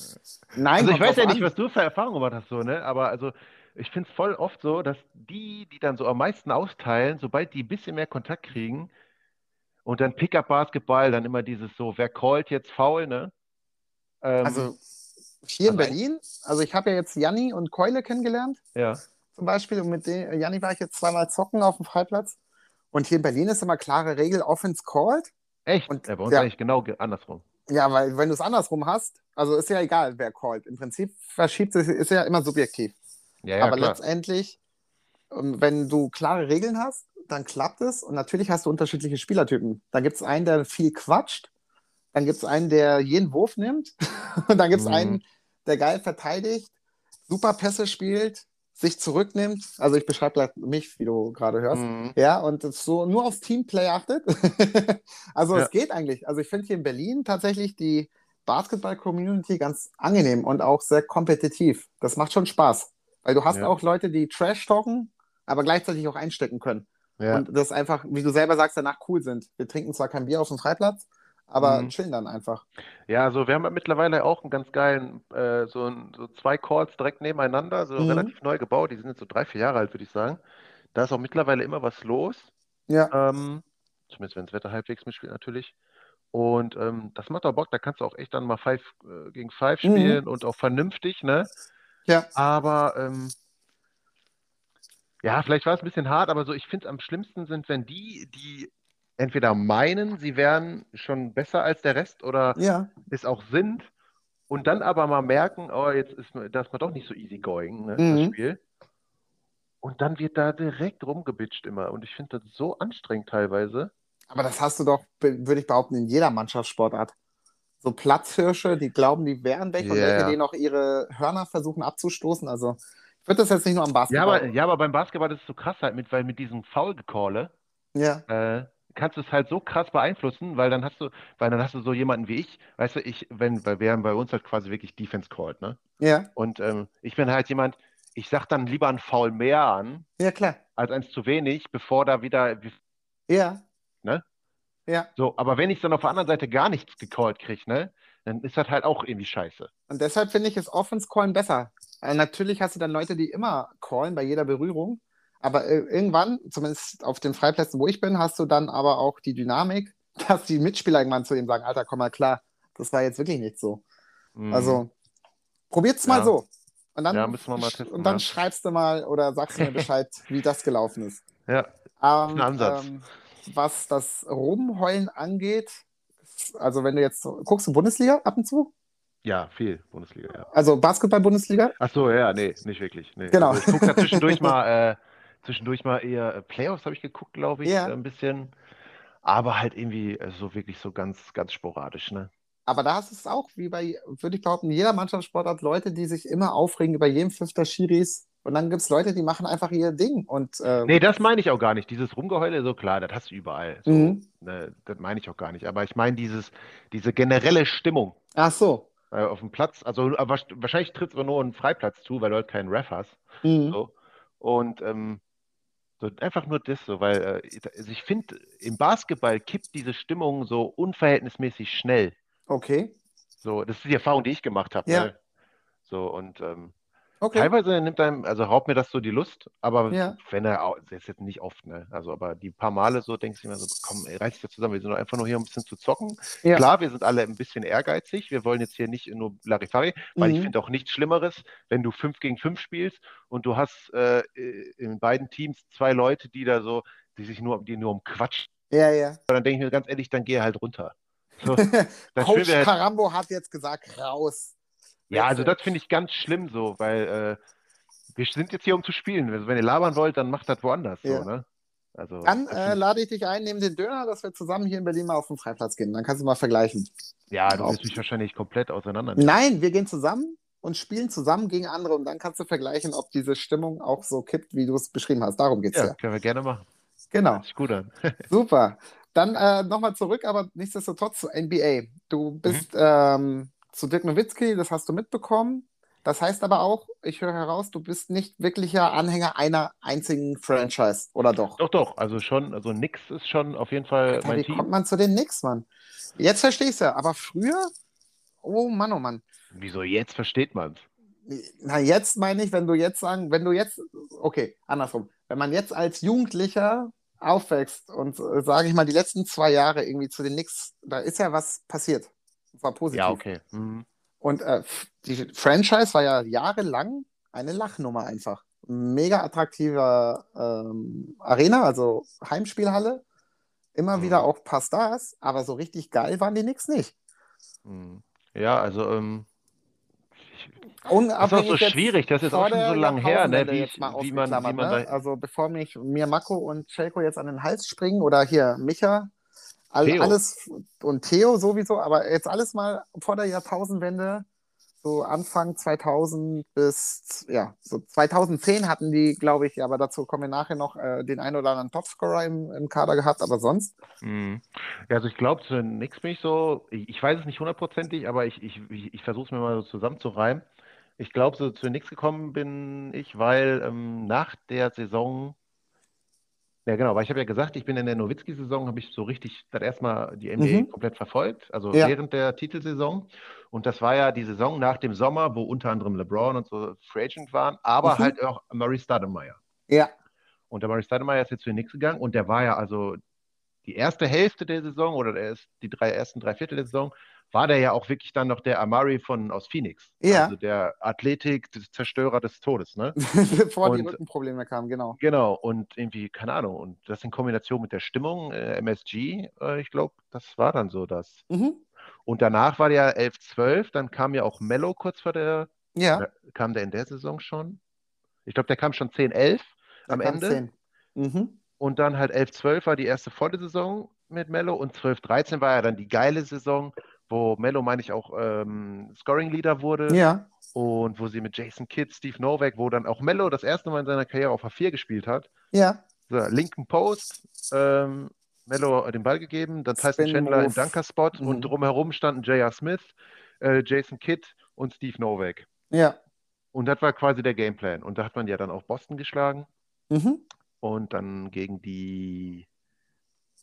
Nein, Also ich weiß ja nicht, an. was du für Erfahrungen gemacht hast, so, ne? Aber also ich finde es voll oft so, dass die, die dann so am meisten austeilen, sobald die ein bisschen mehr Kontakt kriegen und dann Pickup-Basketball, dann immer dieses so, wer callt jetzt faul, ne? Ähm, Also hier in Also- Berlin, also ich habe ja jetzt Janni und Keule kennengelernt. ja. zum Beispiel. Und mit dem, Janni war ich jetzt zweimal zocken auf dem Freiplatz. Und hier in Berlin ist immer klare Regel, Offense called. Echt? Und- ja, bei uns ja. eigentlich genau ge- andersrum. Ja, weil wenn du es andersrum hast, also ist ja egal, wer callt. Im Prinzip verschiebt sich, ist ja immer subjektiv. Ja, ja, aber klar. letztendlich, ähm, wenn du klare Regeln hast, dann klappt es. Und natürlich hast du unterschiedliche Spielertypen. Da gibt es einen, der viel quatscht. Dann gibt es einen, der jeden Wurf nimmt. *laughs* Und dann gibt es Mhm. einen, der geil verteidigt, super Pässe spielt, sich zurücknimmt. Also ich beschreibe gleich mich, wie du gerade hörst. Mhm. Ja, und es so nur aufs Teamplay achtet. *laughs* also Ja. es geht eigentlich. Also ich finde hier in Berlin tatsächlich die Basketball-Community ganz angenehm und auch sehr kompetitiv. Das macht schon Spaß. Weil du hast Ja. auch Leute, die Trash talken, aber gleichzeitig auch einstecken können. Ja. Und das einfach, wie du selber sagst, danach cool sind. Wir trinken zwar kein Bier auf dem Freiplatz, aber Mhm. chillen dann einfach. Ja, also wir haben ja mittlerweile auch einen ganz geilen, äh, so, so zwei Calls direkt nebeneinander, so Mhm. relativ neu gebaut. Die sind jetzt so drei, vier Jahre alt, würde ich sagen. Da ist auch mittlerweile immer was los. Ja, Ähm, zumindest wenn das Wetter halbwegs mitspielt natürlich. Und ähm, das macht auch Bock, da kannst du auch echt dann mal Five äh, gegen Five Mhm. spielen und auch vernünftig, ne? ja. Aber ähm, ja, vielleicht war es ein bisschen hart, aber so, ich finde es am schlimmsten sind, wenn die, die entweder meinen, sie wären schon besser als der Rest oder Ja, es auch sind und dann aber mal merken, oh, jetzt ist das mal doch nicht so easy going, ne, Mhm. das Spiel. Und dann wird da direkt rumgebitscht immer. Und ich finde das so anstrengend teilweise. aber das hast du doch, würde ich behaupten, in jeder Mannschaftssportart. So Platzhirsche, die glauben, die wären weg und Ja, welche, ja. die noch ihre Hörner versuchen abzustoßen. Also ich würde das jetzt nicht nur am Ja, Basketball. aber, ja, aber beim Basketball ist es so krass halt mit, weil mit diesem Foul-Gecalle Ja, äh, kannst du es halt so krass beeinflussen, weil dann hast du, weil dann hast du so jemanden wie ich, weißt du, ich, wenn, weil wir haben bei uns halt quasi wirklich Defense called, ne? ja, Und ähm, ich bin halt jemand, ich sag dann lieber einen Foul mehr an, ja, klar. als eins zu wenig, bevor da wieder, Ja. Ne? Ja, so, aber wenn ich dann auf der anderen Seite gar nichts gecallt kriege, ne, dann ist das halt auch irgendwie scheiße. und deshalb finde ich es Offense Callen besser. Äh, natürlich hast du dann Leute, die immer callen bei jeder Berührung, aber äh, irgendwann, zumindest auf den Freiplätzen, wo ich bin, hast du dann aber auch die Dynamik, *laughs* dass die Mitspieler irgendwann zu ihm sagen, Alter, komm mal klar, das war jetzt wirklich nicht so. Mhm. Also probiert's mal Ja. so. Und dann, Ja, müssen wir mal testen, und dann ja. schreibst du mal oder sagst mir *laughs* Bescheid, wie das gelaufen ist. ja, Ähm, ein Ansatz. ähm, was das Rumheulen angeht, also wenn du jetzt guckst du Bundesliga ab und zu? ja, viel Bundesliga, ja. Also Basketball-Bundesliga? Ach so, ja, nee, nicht wirklich. Nee. Genau. Also ich gucke da zwischendurch *laughs* mal, äh, zwischendurch mal eher äh, Playoffs habe ich geguckt, glaube ich, Ja. äh, ein bisschen. Aber halt irgendwie äh, so wirklich so ganz, ganz sporadisch, ne? Aber da ist es auch, wie bei, würde ich behaupten, jeder Mannschaftssportart Leute, die sich immer aufregen über jeden Fünfter Schiris. Und dann gibt es Leute, die machen einfach ihr Ding. Und äh, Nee, das meine ich auch gar nicht. Dieses Rumgeheule, so klar, das hast du überall. So, Mhm. ne, das meine ich auch gar nicht. Aber ich meine dieses, diese generelle Stimmung ach so. auf dem Platz. Also wahrsch- wahrscheinlich tritt es aber nur einen Freiplatz zu, weil du halt keinen Ref hast. Mhm. So. Und ähm, so einfach nur das so, weil äh, also ich finde, im Basketball kippt diese Stimmung so unverhältnismäßig schnell. Okay. So, das ist die Erfahrung, die ich gemacht habe. Ja. Ne? So, und ähm, Okay. teilweise nimmt einem, also raubt mir das so die Lust, aber Ja. wenn er, au- das ist jetzt nicht oft, ne? Also, aber die paar Male so denkst du immer so, komm, ey, reiß dich da zusammen, wir sind doch einfach nur hier, um ein bisschen zu zocken. Ja. Klar, wir sind alle ein bisschen ehrgeizig, wir wollen jetzt hier nicht nur Larifari, weil ich Mhm. finde auch nichts Schlimmeres, wenn du 5 gegen 5 spielst und du hast äh, in beiden Teams zwei Leute, die da so, die sich nur, die nur um Quatsch, Ja, ja. dann denke ich mir ganz ehrlich, dann geh halt runter. So, *laughs* Coach wir halt, Carambo hat jetzt gesagt, raus. Ja, also das finde ich ganz schlimm so, weil äh, wir sind jetzt hier, um zu spielen. Also, wenn ihr labern wollt, dann macht das woanders so, Ja. ne? Also, Dann äh, lade ich dich ein, neben den Döner, dass wir zusammen hier in Berlin mal auf den Freiplatz gehen. Dann kannst du mal vergleichen. ja, du wirst mich wahrscheinlich komplett auseinander. Nein, wir gehen zusammen und spielen zusammen gegen andere und dann kannst du vergleichen, ob diese Stimmung auch so kippt, wie du es beschrieben hast. Darum geht's ja. Ja, können wir gerne machen. Genau, Hört gut an. *laughs* super. Dann äh, nochmal zurück, aber nichtsdestotrotz zu NBA. Du bist Mhm. ähm, zu Dirk Nowitzki, das hast du mitbekommen. Das heißt aber auch, ich höre heraus, du bist nicht wirklicher Anhänger einer einzigen Franchise, oder doch? Doch, doch, also schon, also nix ist schon auf jeden Fall Alter, mein wie kommt Team. man zu den Knicks, Mann? Jetzt verstehe ich ja, aber früher? Oh Mann, oh Mann. Wieso jetzt versteht man's? Na, jetzt meine ich, wenn du jetzt sagen, wenn du jetzt, okay, andersrum, wenn man jetzt als Jugendlicher aufwächst und, äh, sage ich mal, die letzten zwei Jahre irgendwie zu den Knicks, da ist ja was passiert. Und zwar positiv. Ja, okay. Mhm. Und äh, die Franchise war ja jahrelang eine Lachnummer einfach. Mega attraktive ähm, Arena, also Heimspielhalle. Immer Mhm. wieder auch ein paar Stars, aber so richtig geil waren die Knicks nicht. Mhm. Ja, also ähm, das ist so schwierig, das ist auch schon so lang her, ne? Wie, wie man, wie man ne? Also bevor mich mir Mako und Celko jetzt an den Hals springen oder hier Micha, all, Theo. alles und Theo sowieso, aber jetzt alles mal vor der Jahrtausendwende, so Anfang 2000 bis, ja, so 2010 hatten die, glaube ich, aber dazu kommen wir nachher noch, äh, den einen oder anderen Topscorer im, im Kader gehabt, aber sonst, Mhm. Ja, also ich glaube, zu den Knicks bin ich so, ich, ich weiß es nicht hundertprozentig, aber ich, ich, ich, ich versuche es mir mal so zusammenzureimen. Ich glaube, so Knicks gekommen bin ich, weil ähm, nach der Saison, ja genau, weil ich habe ja gesagt, ich bin in der Nowitzki-Saison, habe ich so richtig das erstmal die NBA Mhm. komplett verfolgt, also Ja. während der Titelsaison. Und das war ja die Saison nach dem Sommer, wo unter anderem LeBron und so Free Agent waren, aber Mhm. halt auch Murray Stoudemire. ja, Und der Murray Stoudemire ist jetzt zu den Knicks gegangen und der war ja also die erste Hälfte der Saison oder der ist, die drei ersten drei Viertel der Saison, war der ja auch wirklich dann noch der Amari von aus Phoenix. Ja. Also der Athletik, des Zerstörer des Todes, ne? *laughs* bevor die Und- Rückenprobleme kamen, genau. Genau, und irgendwie, keine Ahnung, und das in Kombination mit der Stimmung, äh, MSG, äh, ich glaube, das war dann so das. Mhm. Und danach war der 11-12, dann kam ja auch Mello kurz vor der, Ja, oder kam der in der Saison schon? Ich glaube, der kam schon 10-11 da am kamen Ende. zehn. Mhm. Und dann halt 11-12 war die erste volle Saison mit Mello und 12-13 war ja dann die geile Saison, wo Mello, meine ich, auch ähm, Scoring-Leader wurde Ja, und wo sie mit Jason Kidd, Steve Novak, wo dann auch Mello das erste Mal in seiner Karriere auf A4 gespielt hat. ja, So, linken Post, ähm, Mello den Ball gegeben, dann Tyson Chandler im. Dunker-Spot Mhm. und drumherum standen J.R. Smith, äh, Jason Kidd und Steve Novak. ja. Und das war quasi der Gameplan. Und da hat man ja dann auch Boston geschlagen. Mhm. Und dann gegen die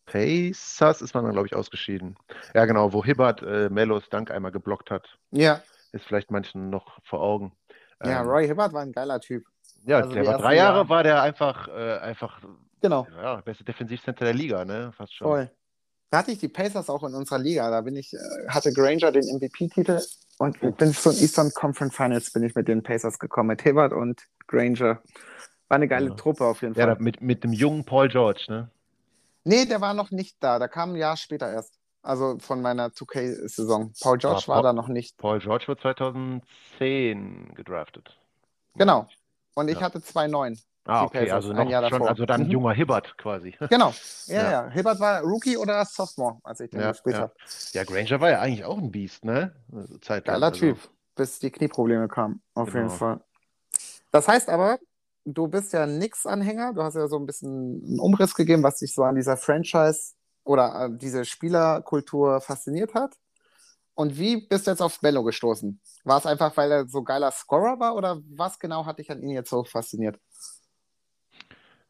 Pacers ist man dann, glaube ich, ausgeschieden. Ja, genau, wo Hibbert äh, Mellos Dank einmal geblockt hat, Ja, ist vielleicht manchen noch vor Augen. ja, Ähm, Roy Hibbert war ein geiler Typ. ja, also der war drei Jahre, Jahre. war der einfach, äh, einfach Genau, ja, beste Defensivcenter der Liga, ne? Fast schon. voll. Da hatte ich die Pacers auch in unserer Liga. Da bin ich, äh, hatte Granger den MVP-Titel und bin zum Eastern Conference Finals bin ich mit den Pacers gekommen, mit Hibbert und Granger. War eine geile Ja. Truppe auf jeden Ja, Fall. da, mit, mit dem jungen Paul George, ne? Nee, der war noch nicht da. Der kam ein Jahr später erst. Also von meiner 2K-Saison. Paul George war Paul- da noch nicht. Paul George wurde 2010 gedraftet. Genau. Und ich Ja. hatte 2-9. Ah, okay, also ein noch Jahr schon, davor. also dann Mhm. junger Hibbert quasi. *laughs* Genau. Ja, Ja. ja. Hibbert war Rookie oder Sophomore, als ich den Ja, gespielt ja. habe. Ja, Granger war ja eigentlich auch ein Biest, ne? Also zeitlang, Geiler also. Typ, bis die Knieprobleme kamen, auf Genau. jeden Fall. Das heißt aber, du bist ja Nix-Anhänger, du hast ja so ein bisschen einen Umriss gegeben, was dich so an dieser Franchise oder äh, diese Spielerkultur fasziniert hat. Und wie bist du jetzt auf Bello gestoßen? War es einfach, weil er so geiler Scorer war oder was genau hat dich an ihn jetzt so fasziniert?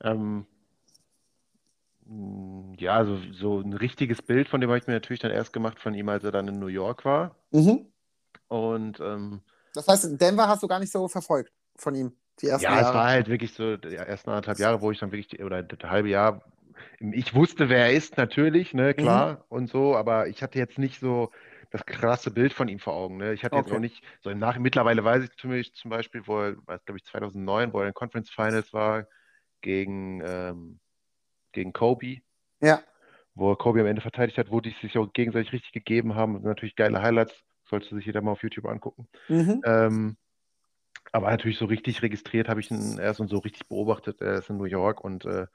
Ähm, ja, also so ein richtiges Bild von dem habe ich mir natürlich dann erst gemacht von ihm, als er dann in New York war. Mhm. Und ähm, Das heißt, Denver hast du gar nicht so verfolgt von ihm, die ersten ja, es Jahre. war halt wirklich so die ersten anderthalb Jahre, wo ich dann wirklich, die, oder das halbe Jahr, ich wusste, wer er ist, natürlich, ne, Mhm. klar und so, aber ich hatte jetzt nicht so das krasse Bild von ihm vor Augen. Ne? Ich hatte jetzt Okay. auch nicht, so im Nach mittlerweile weiß ich zumindest zum Beispiel, wo er, weiß glaube ich 2009, wo er in Conference Finals war, gegen, ähm, gegen Kobe. Ja, wo Kobe am Ende verteidigt hat, wo die sich auch gegenseitig richtig gegeben haben. Natürlich geile Highlights, sollte sich jeder mal auf YouTube angucken. mhm. Ähm, aber natürlich so richtig registriert habe ich ihn erst und so richtig beobachtet. Er ist in New York und äh,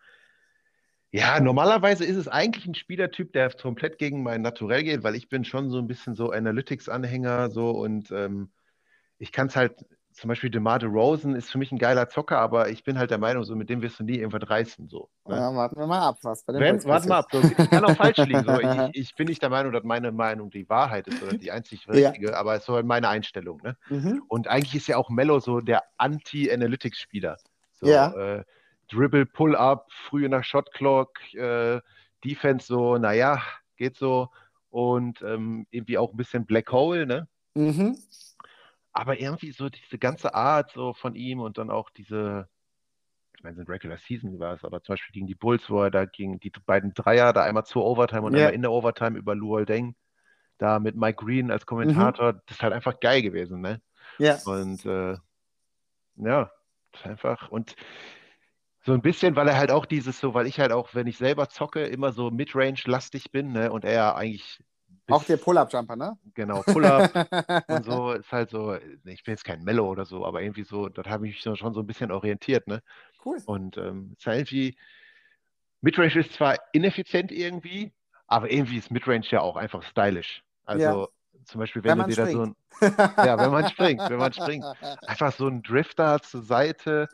ja, normalerweise ist es eigentlich ein Spielertyp, der komplett gegen mein Naturell geht, weil ich bin schon so ein bisschen so Analytics-Anhänger so und ähm, ich kann es halt, zum Beispiel DeMar DeRozan ist für mich ein geiler Zocker, aber ich bin halt der Meinung, so mit dem wirst du nie irgendwas reißen. So, ne? ja, warten wir mal ab, was bei den Wenn, Bulls warte mal passiert. ab, so, ich kann auch falsch liegen. So. Ich, *laughs* ich bin nicht der Meinung, dass meine Meinung die Wahrheit ist oder die einzig Ja. richtige, aber es ist so halt meine Einstellung. Ne? Mhm. Und eigentlich ist ja auch Mello so der Anti-Analytics-Spieler. So, Ja. äh, Dribble, Pull-up, früh nach Shot-Clock, äh, Defense so, naja, geht so. Und ähm, irgendwie auch ein bisschen Black Hole, ne? Mhm. Aber irgendwie so diese ganze Art so von ihm und dann auch diese, ich meine, es sind Regular Season war es, aber zum Beispiel gegen die Bulls, wo er da gegen die beiden Dreier, da einmal zur Overtime und Ja. einmal in der Overtime über Luol Deng, da mit Mike Green als Kommentator, Mhm. das ist halt einfach geil gewesen, ne? Ja. Und äh, ja, das ist einfach und so ein bisschen, weil er halt auch dieses so, weil ich halt auch, wenn ich selber zocke, immer so Midrange-lastig bin, ne? Und er ja eigentlich Auch der Pull-Up-Jumper, ne? Genau, Pull-Up *laughs* und so ist halt so, ich bin jetzt kein Mellow oder so, aber irgendwie so, dort habe ich mich schon so ein bisschen orientiert, ne? Cool. Und ähm, es ist halt irgendwie, Midrange ist zwar ineffizient irgendwie, aber irgendwie ist Midrange ja auch einfach stylisch. Also zum Beispiel, Wenn wenn du man dir da so ein, ja, wenn man *laughs* springt, wenn man springt, einfach so ein Drifter zur Seite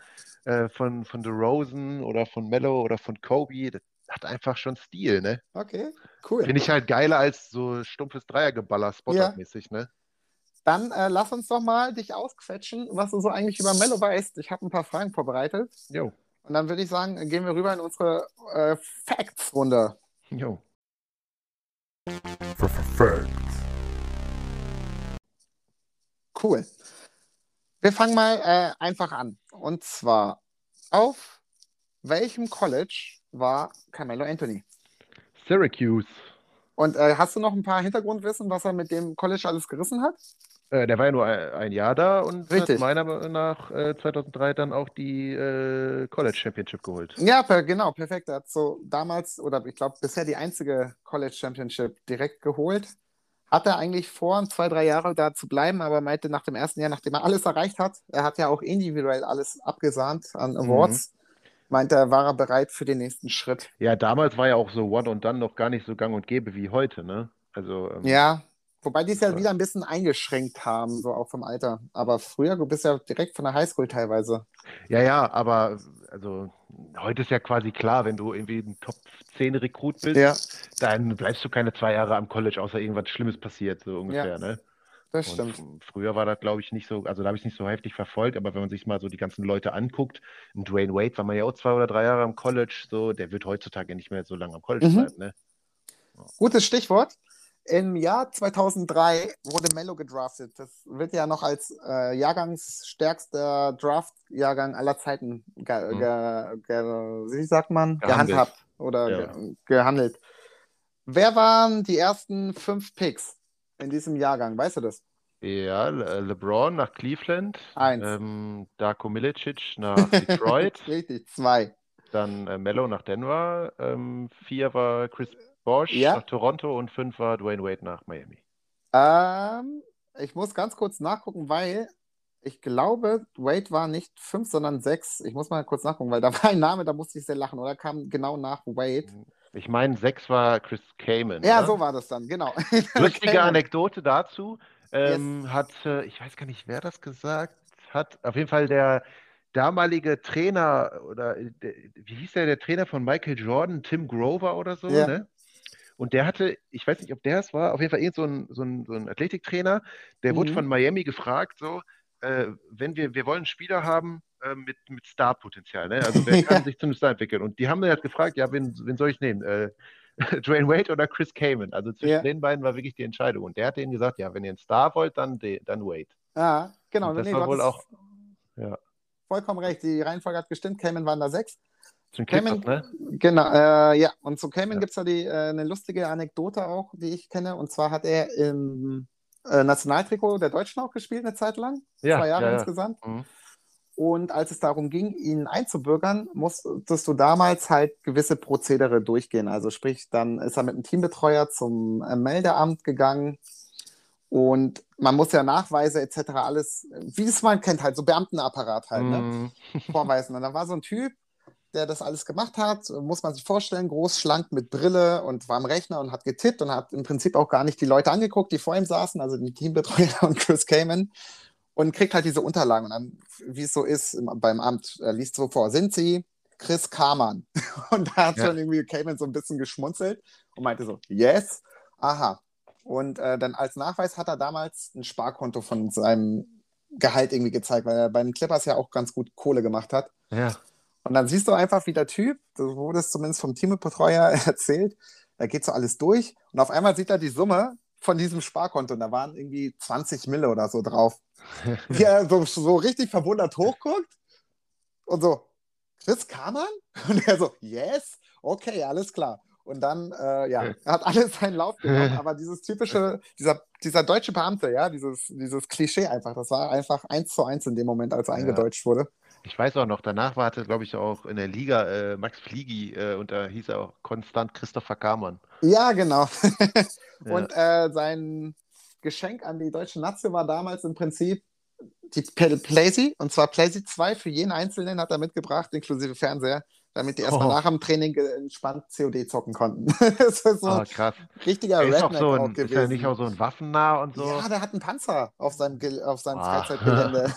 äh, von, von DeRozan oder von Mello oder von Kobe, das hat einfach schon Stil, ne? Okay, cool. Finde ich halt geiler als so stumpfes Dreiergeballer, Spot-Up-mäßig, ne? Dann äh, lass uns doch mal dich ausquetschen, was du so eigentlich über Mello weißt. Ich habe ein paar Fragen vorbereitet. Jo, Und dann würde ich sagen, gehen wir rüber in unsere äh, Facts-Runde. jo. Cool. Wir fangen mal äh, einfach an. Und zwar, auf welchem College war Carmelo Anthony? Syracuse. Und äh, hast du noch ein paar Hintergrundwissen, was er mit dem College alles gerissen hat? Äh, der war ja nur ein, Jahr da und Richtig. hat meiner Meinung nach äh, 2003 dann auch die äh, College Championship geholt. Ja, per, genau, perfekt. Er hat so damals, oder ich glaube bisher die einzige College Championship direkt geholt. Hat er eigentlich vor, zwei, drei Jahre da zu bleiben, aber meinte nach dem ersten Jahr, nachdem er alles erreicht hat, er hat ja auch individuell alles abgesahnt an Awards, meinte er, war er bereit für den nächsten Schritt. Ja, damals war ja auch so One und Done noch gar nicht so gang und gäbe wie heute, ne? Also, ähm, Ja, wobei die es ja Ja. wieder ein bisschen eingeschränkt haben, so auch vom Alter. Aber früher, du bist ja direkt von der Highschool teilweise. ja, ja, aber also heute ist ja quasi klar, wenn du irgendwie ein Top 10 Rekrut bist, Ja, dann bleibst du keine zwei Jahre am College, außer irgendwas Schlimmes passiert, so ungefähr, ne? Das Und stimmt. f- früher war das, glaube ich, nicht so, also da habe ich es nicht so heftig verfolgt, aber wenn man sich mal so die ganzen Leute anguckt, ein Dwayne Wade war man ja auch zwei oder drei Jahre am College, so, der wird heutzutage nicht mehr so lange am College Mhm. bleiben, ne? Gutes Stichwort. Im Jahr 2003 wurde Mello gedraftet. Das wird ja noch als äh, jahrgangsstärkster Draft-Jahrgang aller Zeiten, ge Mhm. ge ge wie sagt man, Gehandelt. gehandhabt oder Ja. ge gehandelt. Wer waren die ersten fünf Picks in diesem Jahrgang? Weißt du das? Ja, Le LeBron nach Cleveland, Eins. ähm, Darko Milicic nach Detroit, *laughs* Richtig, zwei. dann äh, Melo nach Denver, ähm, vier war Chris Bosh Ja. nach Toronto und fünf war Dwayne Wade nach Miami. Ähm, ich muss ganz kurz nachgucken, weil ich glaube, Wade war nicht fünf, sondern sechs. Ich muss mal kurz nachgucken, weil da war ein Name, da musste ich sehr lachen. Oder kam genau nach Wade? Ich meine, sechs war Chris Kaman. Ja, ne? so war das dann, genau. *laughs* Lustige. Anekdote dazu. Ähm, hat, äh, ich weiß gar nicht, wer das gesagt hat. Auf jeden Fall der damalige Trainer oder äh, der, wie hieß der, der Trainer von Michael Jordan, Tim Grover oder so, Ja. ne? Und der hatte, ich weiß nicht, ob der es war, auf jeden Fall irgend so ein, so ein, so ein Athletiktrainer, der wurde Mhm. von Miami gefragt, so, äh, wenn wir, wir wollen einen Spieler haben äh, mit, mit Starpotenzial, ne? Also wer *laughs* kann sich zum Star entwickeln? Und die haben mir halt gefragt, ja, wen, wen soll ich nehmen? Äh, *laughs* Dwayne Wade oder Chris Kaman? Also zwischen Ja. den beiden war wirklich die Entscheidung. Und der hat denen gesagt, ja, wenn ihr einen Star wollt, dann, dann Wade. Ja, genau. Und das nee, war wohl auch, ja, vollkommen recht. Die Reihenfolge hat gestimmt. Cayman waren da sechs. zum Cayman, ne? genau, äh, ja. Und zu Cayman Ja. gibt es da die, äh, eine lustige Anekdote auch, die ich kenne. Und zwar hat er im äh, Nationaltrikot der Deutschen auch gespielt eine Zeit lang. Ja, Zwei Jahre ja, ja. insgesamt. Mhm. Und als es darum ging, ihn einzubürgern, musstest du damals halt gewisse Prozedere durchgehen. Also sprich, dann ist er mit einem Teambetreuer zum äh, Meldeamt gegangen und man muss ja Nachweise etc. alles, wie es man kennt, halt so Beamtenapparat halt, ne? Mhm. *laughs* vorweisen. Und da war so ein Typ, der das alles gemacht hat, muss man sich vorstellen, groß, schlank mit Brille und war am Rechner und hat getippt und hat im Prinzip auch gar nicht die Leute angeguckt, die vor ihm saßen, also die Teambetreuer *laughs* und Chris Kamen und kriegt halt diese Unterlagen. Und dann, wie es so ist im, beim Amt, er liest so vor, sind Sie Chris Kaman? *laughs* Und da hat Ja. schon irgendwie Kamen so ein bisschen geschmunzelt und meinte so, yes, aha. Und äh, dann als Nachweis hat er damals ein Sparkonto von seinem Gehalt irgendwie gezeigt, weil er bei den Clippers ja auch ganz gut Kohle gemacht hat. Ja. Und dann siehst du einfach, wie der Typ, so wurde es zumindest vom Teambetreuer *laughs* erzählt, da geht so alles durch und auf einmal sieht er die Summe von diesem Sparkonto und da waren irgendwie 20 Mille oder so drauf. *laughs* Wie er so, so richtig verwundert hochguckt und so, Chris Kamann? *laughs* Und er so, yes, okay, alles klar. Und dann, äh, ja, er hat alles seinen Lauf genommen, *laughs* aber dieses typische, dieser, dieser deutsche Beamte, ja, dieses, dieses Klischee einfach, das war einfach eins zu eins in dem Moment, als er Ja. eingedeutscht wurde. Ich weiß auch noch, danach war, glaube ich, auch in der Liga äh, Max Fliegi äh, und da hieß er auch konstant Christopher Kamann. Ja, genau. Ja. Und äh, sein Geschenk an die deutsche Nation war damals im Prinzip die Pl- Playsee, und zwar Playsee 2 für jeden Einzelnen hat er mitgebracht, inklusive Fernseher, damit die erstmal Oh. nach dem Training entspannt COD zocken konnten. *laughs* das ist so ein krass. richtiger Er ist, Redneck so ein, ist gewesen. er nicht auch so ein Waffennah und so? Ja, der hat einen Panzer auf seinem, auf seinem Ah. Freizeitgelände.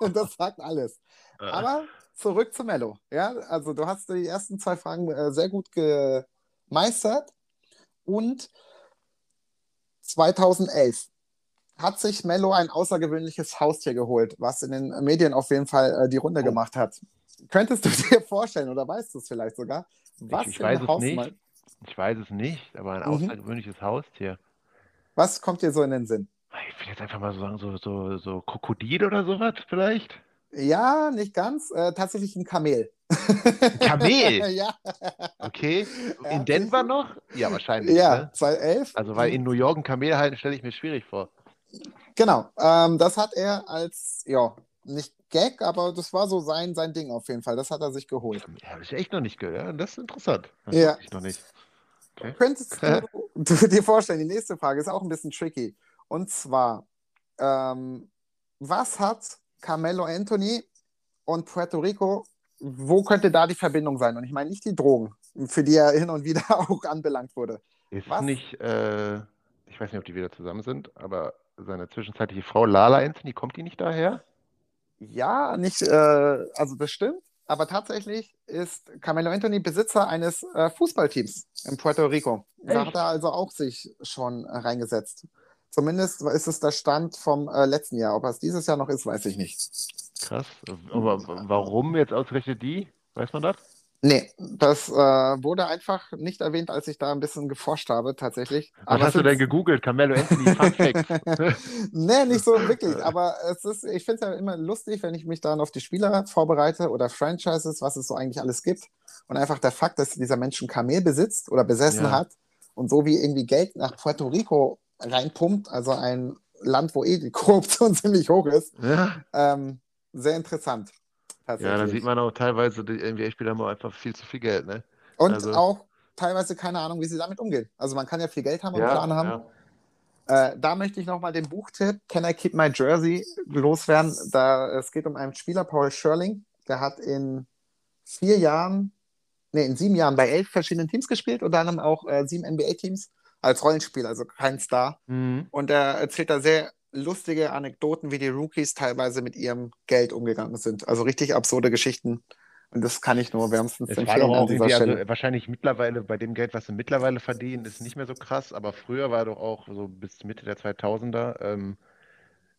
und *laughs* *laughs* das sagt alles. Äh, Aber zurück zu Mello. Ja, also du hast die ersten zwei Fragen äh, sehr gut gemeistert. Und 2011 hat sich Mello ein außergewöhnliches Haustier geholt, was in den Medien auf jeden Fall äh, die Runde Oh. gemacht hat. Könntest du *laughs* dir vorstellen oder weißt du es vielleicht sogar? Was ich für weiß es nicht. Ich weiß es nicht, aber ein Mhm. außergewöhnliches Haustier. Was kommt dir so in den Sinn? Ich will jetzt einfach mal so sagen, so, so, so Krokodil oder sowas vielleicht? Ja, nicht ganz. Äh, tatsächlich ein Kamel. Kamel? *laughs* ja, Okay. Ja, In Denver siehst du? noch? Ja, wahrscheinlich. ja, Ne? 2011. Also, weil in New York ein Kamel halten, stelle ich mir schwierig vor. Genau, ähm, das hat er als, ja, nicht Gag, aber das war so sein, sein Ding auf jeden Fall. Das hat er sich geholt. Ja, habe ich echt noch nicht gehört. Das ist interessant. Das Ja. ich noch nicht. Okay. Könntest *laughs* du, du dir vorstellen, die nächste Frage ist auch ein bisschen tricky. Und zwar, ähm, was hat Carmelo Anthony und Puerto Rico, wo könnte da die Verbindung sein? Und ich meine nicht die Drogen, für die er hin und wieder *laughs* auch anbelangt wurde. Ist Was? nicht, äh, ich weiß nicht, ob die wieder zusammen sind, aber seine zwischenzeitliche Frau Lala Anthony, kommt die nicht daher? Ja, nicht, äh, also das stimmt, aber tatsächlich ist Carmelo Anthony Besitzer eines äh, Fußballteams in Puerto Rico. Da Echt? hat er also auch sich schon reingesetzt. Zumindest ist es der Stand vom äh, letzten Jahr. Ob es dieses Jahr noch ist, weiß ich nicht. Krass. Aber warum jetzt ausgerechnet die? Weiß man das? Nee, das äh, wurde einfach nicht erwähnt, als ich da ein bisschen geforscht habe, tatsächlich. Was Aber hast du denn gegoogelt? Carmelo Anthony Fun *laughs* Facts. Nee, nicht so wirklich, aber es ist, ich finde es ja immer lustig, wenn ich mich dann auf die Spieler vorbereite oder Franchises, was es so eigentlich alles gibt. Und einfach der Fakt, dass dieser Mensch ein Kamel besitzt oder besessen Ja. hat und so wie irgendwie Geld nach Puerto Rico reinpumpt, also ein Land, wo eh die Korruption *laughs* ziemlich hoch ist, Ja. ähm, sehr interessant. Ja, da sieht man auch teilweise, die NBA-Spieler haben einfach viel zu viel Geld, ne? Und also- auch teilweise keine Ahnung, wie sie damit umgehen. Also man kann ja viel Geld haben und Ja, Plan haben. ja. Äh, da möchte ich nochmal den Buchtipp Can I Keep My Jersey loswerden. Da, es geht um einen Spieler, Paul Schörling. Der hat in vier Jahren, nee, in sieben Jahren bei elf verschiedenen Teams gespielt, unter anderem auch äh, sieben NBA-Teams als Rollenspieler, also kein Star. Mhm. Und er erzählt da sehr lustige Anekdoten, wie die Rookies teilweise mit ihrem Geld umgegangen sind. Also richtig absurde Geschichten. Und das kann ich nur wärmstens Es war empfehlen doch an auch irgendwie, also wahrscheinlich mittlerweile, bei dem Geld, was sie mittlerweile verdienen, ist nicht mehr so krass, aber früher war doch auch so bis Mitte der 2000er, ähm,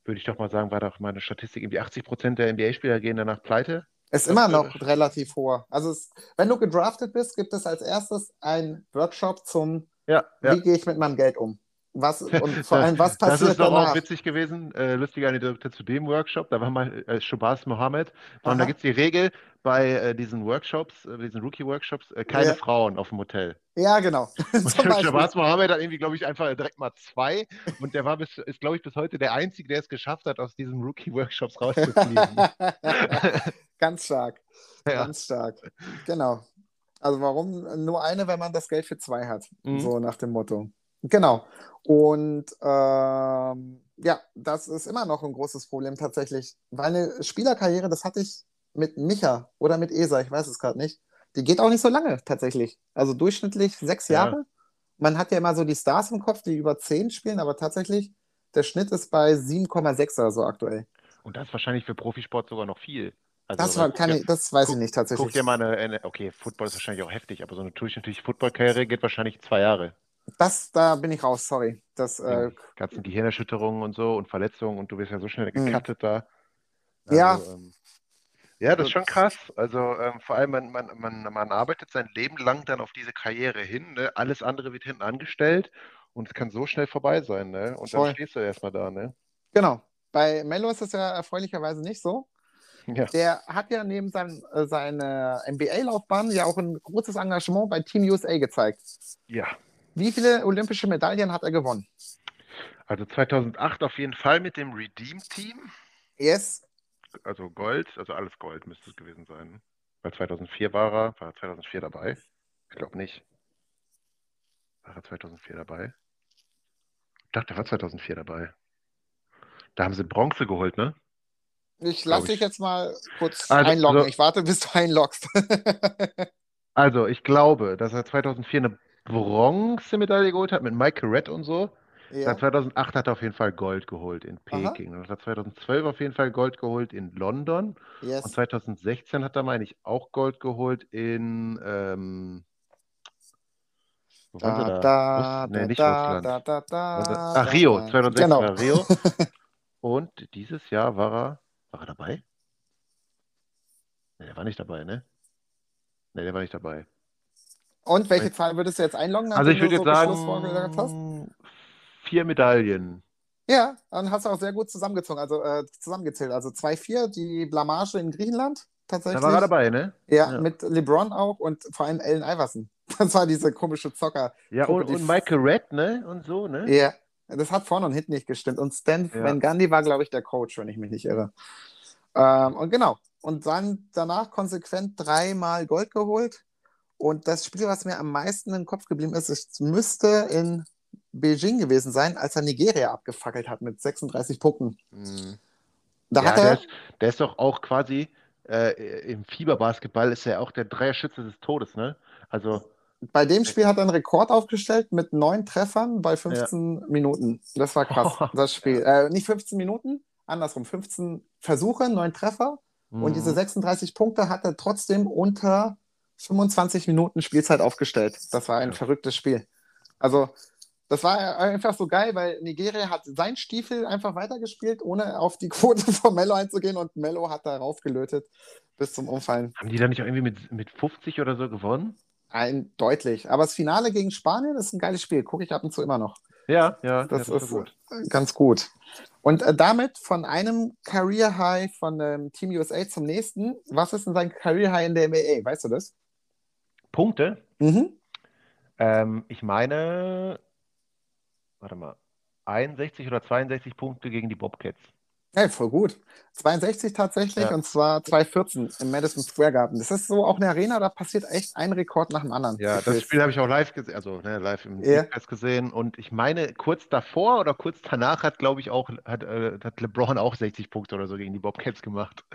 würde ich doch mal sagen, war doch meine Statistik, irgendwie 80 Prozent der NBA-Spieler gehen danach pleite. Ist Das immer noch relativ hoch. Also es, wenn du gedraftet bist, gibt es als erstes einen Workshop zum, Ja, wie gehe ich mit meinem Geld um? Was, und *laughs* vor allem, was Das passiert ist doch danach? auch witzig gewesen, äh, lustige Anekdote zu dem Workshop, da war mal äh, Shobaz Mohammed und da gibt es die Regel bei äh, diesen Workshops, äh, diesen Rookie-Workshops, äh, keine Ja. Frauen auf dem Hotel. Ja, genau. *laughs* Und. Shabazz Mohammed hat irgendwie, glaube ich, einfach direkt mal zwei. Und der war bis, ist, glaube ich, bis heute der Einzige, der es geschafft hat, aus diesen Rookie-Workshops rauszufliegen. *laughs* Ganz stark. Ja. Ganz stark. Genau. Also warum nur eine, wenn man das Geld für zwei hat? Mhm. So nach dem Motto. Genau. Und ähm, ja, das ist immer noch ein großes Problem tatsächlich. Weil eine Spielerkarriere, das hatte ich mit Micha oder mit Esa, ich weiß es gerade nicht. Die geht auch nicht so lange tatsächlich. Also durchschnittlich sechs Ja. Jahre. Man hat ja immer so die Stars im Kopf, die über zehn spielen, aber tatsächlich, der Schnitt ist bei 7,6 oder so aktuell. Und das ist wahrscheinlich für Profisport sogar noch viel. Also, Das, war, kann dir- ich, das weiß guck- ich nicht tatsächlich. Guck dir mal eine, okay, Football ist wahrscheinlich auch heftig, aber so eine durchschnittliche Footballkarriere geht wahrscheinlich zwei Jahre. Das, da bin ich raus, sorry. Das, äh, Die ganzen Gehirnerschütterungen und so und Verletzungen und du bist ja so schnell Mhm. gecuttet da. Ja. ähm, ja, das ist schon krass. Also ähm, vor allem, man, man, man, man arbeitet sein Leben lang dann auf diese Karriere hin. Ne? Alles andere wird hinten angestellt und es kann so schnell vorbei sein. Ne? Und Voll. dann stehst du erstmal da. Ne? genau. Bei Mello ist es ja erfreulicherweise nicht so. Ja. Der hat ja neben seinem, äh, seiner NBA-Laufbahn ja auch ein großes Engagement bei Team USA gezeigt. ja. Wie viele olympische Medaillen hat er gewonnen? Also 2008 auf jeden Fall mit dem Redeem-Team. Yes. Also Gold, also alles Gold müsste es gewesen sein. Weil 2004 war er, war er 2004 dabei? Ich glaube nicht. War er 2004 dabei? dachte, der war 2004 dabei. Da haben sie Bronze geholt, ne? Ich lasse dich ich. jetzt mal kurz Also, einloggen. Ich warte, bis du einloggst. *laughs* Also, ich glaube, dass er 2004 eine Bronzemedaille geholt hat mit Michael Red und so. ja. Dann 2008 hat er auf jeden Fall Gold geholt in Aha. Peking. Dann hat er 2012 auf jeden Fall Gold geholt in London. Und Yes. 2016 hat er, meine ich, auch Gold geholt in. Ähm, wo waren Da, da? da, Russ nee, da, nicht da, Russland. da, da, da, Waren da, Ach, Rio. da. 2016 Genau. war Rio. *laughs* Und dieses Jahr war er. War er dabei? Ne, der war nicht dabei, ne? Ne, der war nicht dabei. Und welche Zahl würdest du jetzt einloggen, Also ich würde jetzt so hast? sagen, vier Medaillen. Ja, dann hast du auch sehr gut zusammengezogen, also äh, zusammengezählt. Also 2-4, die Blamage in Griechenland Da tatsächlich. war er dabei, ne? Ja, Ja. mit LeBron auch und vor allem Allen Iverson. *laughs* Das war diese komische Zocker. Ja, und, und Michael Red, ne? Und so, ne? Ja, das hat vorne und hinten nicht gestimmt. Und Stan Ja. Van Gundy war, glaube ich, der Coach, wenn ich mich nicht irre. Ähm, und genau. Und dann danach konsequent dreimal Gold geholt. Und das Spiel, was mir am meisten im Kopf geblieben ist, es müsste in Beijing gewesen sein, als er Nigeria abgefackelt hat mit 36 Punkten. Mhm. Da Ja, hat der er, ist, der ist doch auch quasi äh, im Fieberbasketball ist er auch der Dreierschütze des Todes, ne? Also, bei dem Spiel hat er einen Rekord aufgestellt mit neun Treffern bei 15 Minuten. Das war krass, Oh. *laughs* das Spiel. Äh, nicht 15 Minuten, andersrum, 15 Versuche, neun Treffer. Und diese mhm. 36 Punkte hat er trotzdem unter 25 Minuten Spielzeit aufgestellt. Das war ein Ja. verrücktes Spiel. Also, das war einfach so geil, weil Nigeria hat seinen Stiefel einfach weitergespielt, ohne auf die Quote von Mello einzugehen und Mello hat darauf gelötet bis zum Umfallen. haben die da nicht auch irgendwie mit, mit 50 oder so gewonnen? Ein deutlich. Aber das Finale gegen Spanien ist ein geiles Spiel. Gucke ich ab und zu immer noch. Ja, ja, Das ja, ist gut. ganz gut. Und äh, damit von einem Career High von ähm, Team USA zum nächsten. Was ist denn sein Career High in der NBA? Weißt du das? Punkte? Mhm. Ähm, ich meine, warte mal, 61 oder 62 Punkte gegen die Bobcats. Ja, voll gut. 62 tatsächlich Ja. und zwar 2014 im Madison Square Garden. Das ist so auch eine Arena, da passiert echt ein Rekord nach dem anderen. Ja, das. Spiel habe ich auch live gesehen, also ne, live im. Podcast gesehen. Und ich meine, kurz davor oder kurz danach hat, glaube ich, auch, hat, äh, hat LeBron auch 60 Punkte oder so gegen die Bobcats gemacht.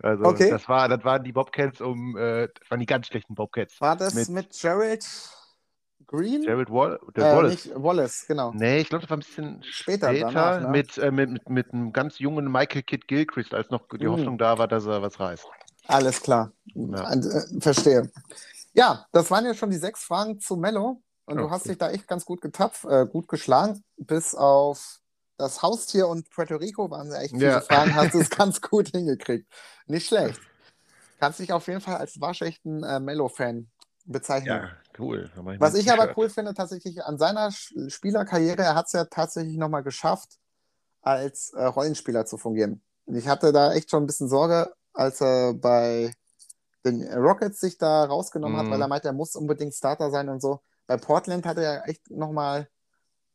Also Okay. das war, das waren die Bobcats um, äh, das waren die ganz schlechten Bobcats. War das mit- mit, Gerald Green? Jared Wall, der äh, Wallace. Nicht Wallace, genau. Nee, ich glaube, das war ein bisschen Später, später danach, ne? mit, äh, mit, mit, mit einem ganz jungen Michael Kidd Gilchrist, als noch die Mhm. Hoffnung da war, dass er was reißt. Alles klar. Ja. Äh, verstehe. Ja, das waren ja schon die sechs Fragen zu Mello. Und Ja, du hast dich da echt ganz gut getapft, äh, gut geschlagen. Bis auf das Haustier und Puerto Rico waren ja echt viele Ja. Fragen, hast du es *laughs* ganz gut hingekriegt. Nicht schlecht. Kannst dich auf jeden Fall als waschechten äh, Mello-Fan bezeichnen. Ja, cool. Mach Was ich aber cool finde, tatsächlich an seiner Spielerkarriere, er hat es ja tatsächlich nochmal geschafft, als äh, Rollenspieler zu fungieren. Ich hatte da echt schon ein bisschen Sorge, als er bei den Rockets sich da rausgenommen hat, Mhm. weil er meinte, er muss unbedingt Starter sein und so. Bei Portland hat er ja echt nochmal,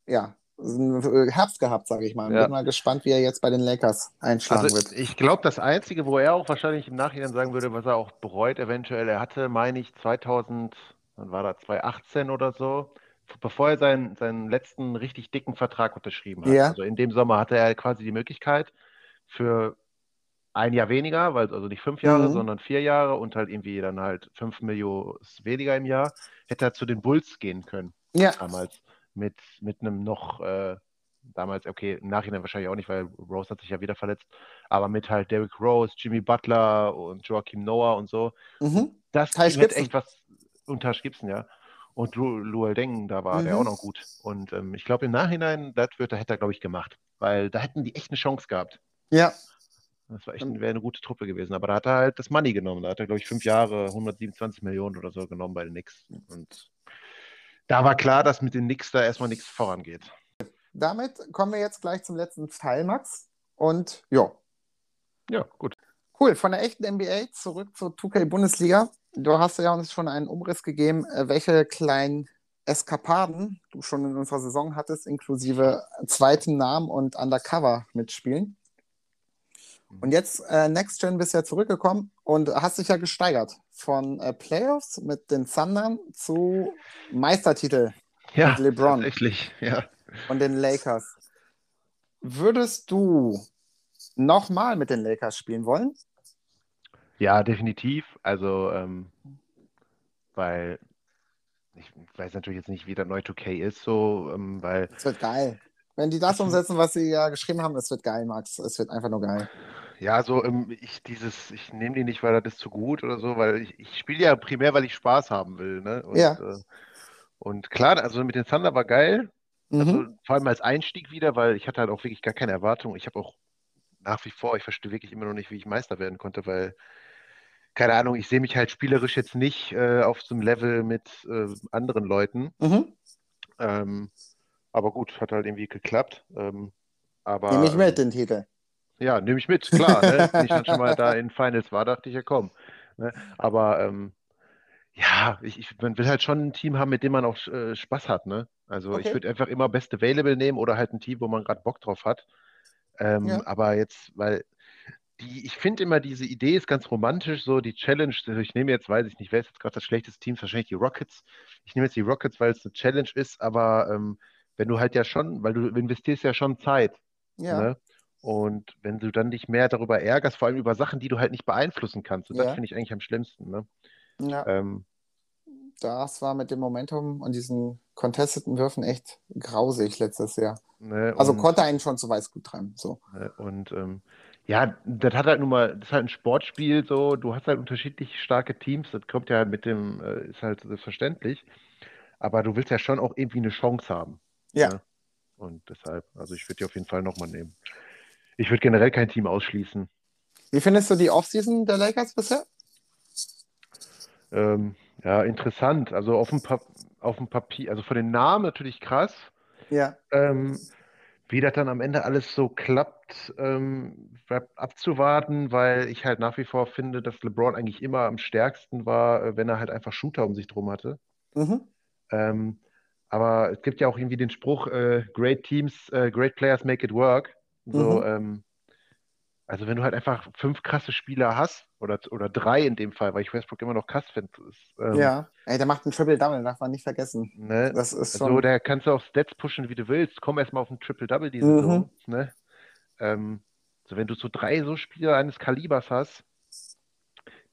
ja, Herbst gehabt, sage ich mal. Ja. Bin mal gespannt, wie er jetzt bei den Lakers einschlagen Also wird. ich glaube, das Einzige, wo er auch wahrscheinlich im Nachhinein sagen würde, was er auch bereut eventuell, er hatte, meine ich, 2000, wann war das, 2018 oder so, bevor er seinen, seinen letzten richtig dicken Vertrag unterschrieben hat. Ja. Also in dem Sommer hatte er quasi die Möglichkeit für ein Jahr weniger, weil also nicht fünf Jahre, Mhm. sondern vier Jahre und halt irgendwie dann halt fünf Millionen weniger im Jahr, hätte er zu den Bulls gehen können Ja, damals mit, mit einem noch, äh, damals, okay, im Nachhinein wahrscheinlich auch nicht, weil Rose hat sich ja wieder verletzt, aber mit halt Derrick Rose, Jimmy Butler und Joachim Noah und so. mhm. Das Gibson. echt was, Taj Gibson, ja. Und Lu, Luol Deng, da war der Mhm. auch noch gut. Und ähm, ich glaube, im Nachhinein, das wird, da hätte er, glaube ich, gemacht. Weil da hätten die echt eine Chance gehabt. ja, Das wäre eine gute Truppe gewesen. Aber da hat er halt das Money genommen. Da hat er, glaube ich, fünf Jahre 127 Millionen oder so genommen bei den Knicks. Und da war klar, dass mit den Knicks da erstmal nichts vorangeht. damit kommen wir jetzt gleich zum letzten Teil, Max. Und ja, Ja, gut. Cool, von der echten NBA zurück zur 2K Bundesliga. Du hast ja uns schon einen Umriss gegeben, äh, welche kleinen Eskapaden du schon in unserer Saison hattest, inklusive zweitem Namen und Undercover mitspielen. Und jetzt, äh, Next Gen, bist ja zurückgekommen und hast dich ja gesteigert. Von äh, Playoffs mit den Thundern zu Meistertitel Ja, mit LeBron. tatsächlich. Ja. und den Lakers. Würdest du nochmal mit den Lakers spielen wollen? Ja, definitiv. Also, ähm, weil ich weiß natürlich jetzt nicht, wie der neue 2K ist, so, ähm, weil Es wird geil. Wenn die das umsetzen, was sie ja geschrieben haben, es wird geil, Max. Es wird einfach nur geil. Ja, so, ähm, ich dieses, ich nehme die nicht, weil das ist zu gut oder so, weil ich, ich spiele ja primär, weil ich Spaß haben will, ne? Und, Ja. äh, und klar, also mit den Thunder war geil, Mhm. also vor allem als Einstieg wieder, weil ich hatte halt auch wirklich gar keine Erwartung. Ich habe auch nach wie vor, ich verstehe wirklich immer noch nicht, wie ich Meister werden konnte, weil, keine Ahnung, ich sehe mich halt spielerisch jetzt nicht äh, auf so einem Level mit äh, anderen Leuten. Mhm. Ähm, aber gut, hat halt irgendwie geklappt. Ähm, aber Nehme ich mit ähm, den Titel. Ja, nehme ich mit, klar. Ne? *laughs* Wenn ich dann schon mal da in Finals war, dachte ich ja, komm. Ne? Aber ähm, ja, ich, ich, man will halt schon ein Team haben, mit dem man auch äh, Spaß hat. Ne? Also ich Okay. würde einfach immer Best Available nehmen oder halt ein Team, wo man gerade Bock drauf hat. Ähm, Ja. aber jetzt, weil die, ich finde immer, diese Idee ist ganz romantisch, so die Challenge. Also ich nehme jetzt, weiß ich nicht, wer ist jetzt gerade das schlechteste Team? Wahrscheinlich die Rockets. Ich nehme jetzt die Rockets, weil es eine Challenge ist, aber ähm, wenn du halt ja schon, weil du investierst ja schon Zeit. Ja. Ne? Und wenn du dann dich mehr darüber ärgerst, vor allem über Sachen, die du halt nicht beeinflussen kannst, und das Ja. finde ich eigentlich am schlimmsten. Ne? ja. Ähm, Das war mit dem Momentum und diesen contesteten Würfen echt grausig letztes Jahr. ne? Also und, konnte einen schon zu weiß gut treiben. So. ne? und ähm, ja, das hat halt nun mal, das ist halt ein Sportspiel, so, du hast halt unterschiedlich starke Teams, das kommt ja mit dem, äh, ist halt selbstverständlich, aber du willst ja schon auch irgendwie eine Chance haben. Ja. Ne? Und deshalb, also ich würde die auf jeden Fall nochmal nehmen. Ich würde generell kein Team ausschließen. Wie findest du die Offseason der Lakers bisher? Ähm, ja, interessant. Also auf dem, Pa- auf dem Papier, also von den Namen natürlich krass. Ja. Ähm, wie das dann am Ende alles so klappt, ähm, bleibt abzuwarten, weil ich halt nach wie vor finde, dass LeBron eigentlich immer am stärksten war, äh, wenn er halt einfach Shooter um sich drum hatte. Mhm. Ähm, aber es gibt ja auch irgendwie den Spruch, äh, great teams, äh, great players make it work. So, Mhm. ähm, also wenn du halt einfach fünf krasse Spieler hast, oder, oder drei in dem Fall, weil ich Westbrook immer noch krass finde, ähm, Ja. Ey, der macht ein Triple-Double, darf man nicht vergessen. ne? Das ist Also, schon. da kannst du auch Stats pushen, wie du willst. Komm erstmal auf ein Triple-Double die Mhm. Saison. Ne? Ähm, so, wenn du so drei so Spieler eines Kalibers hast,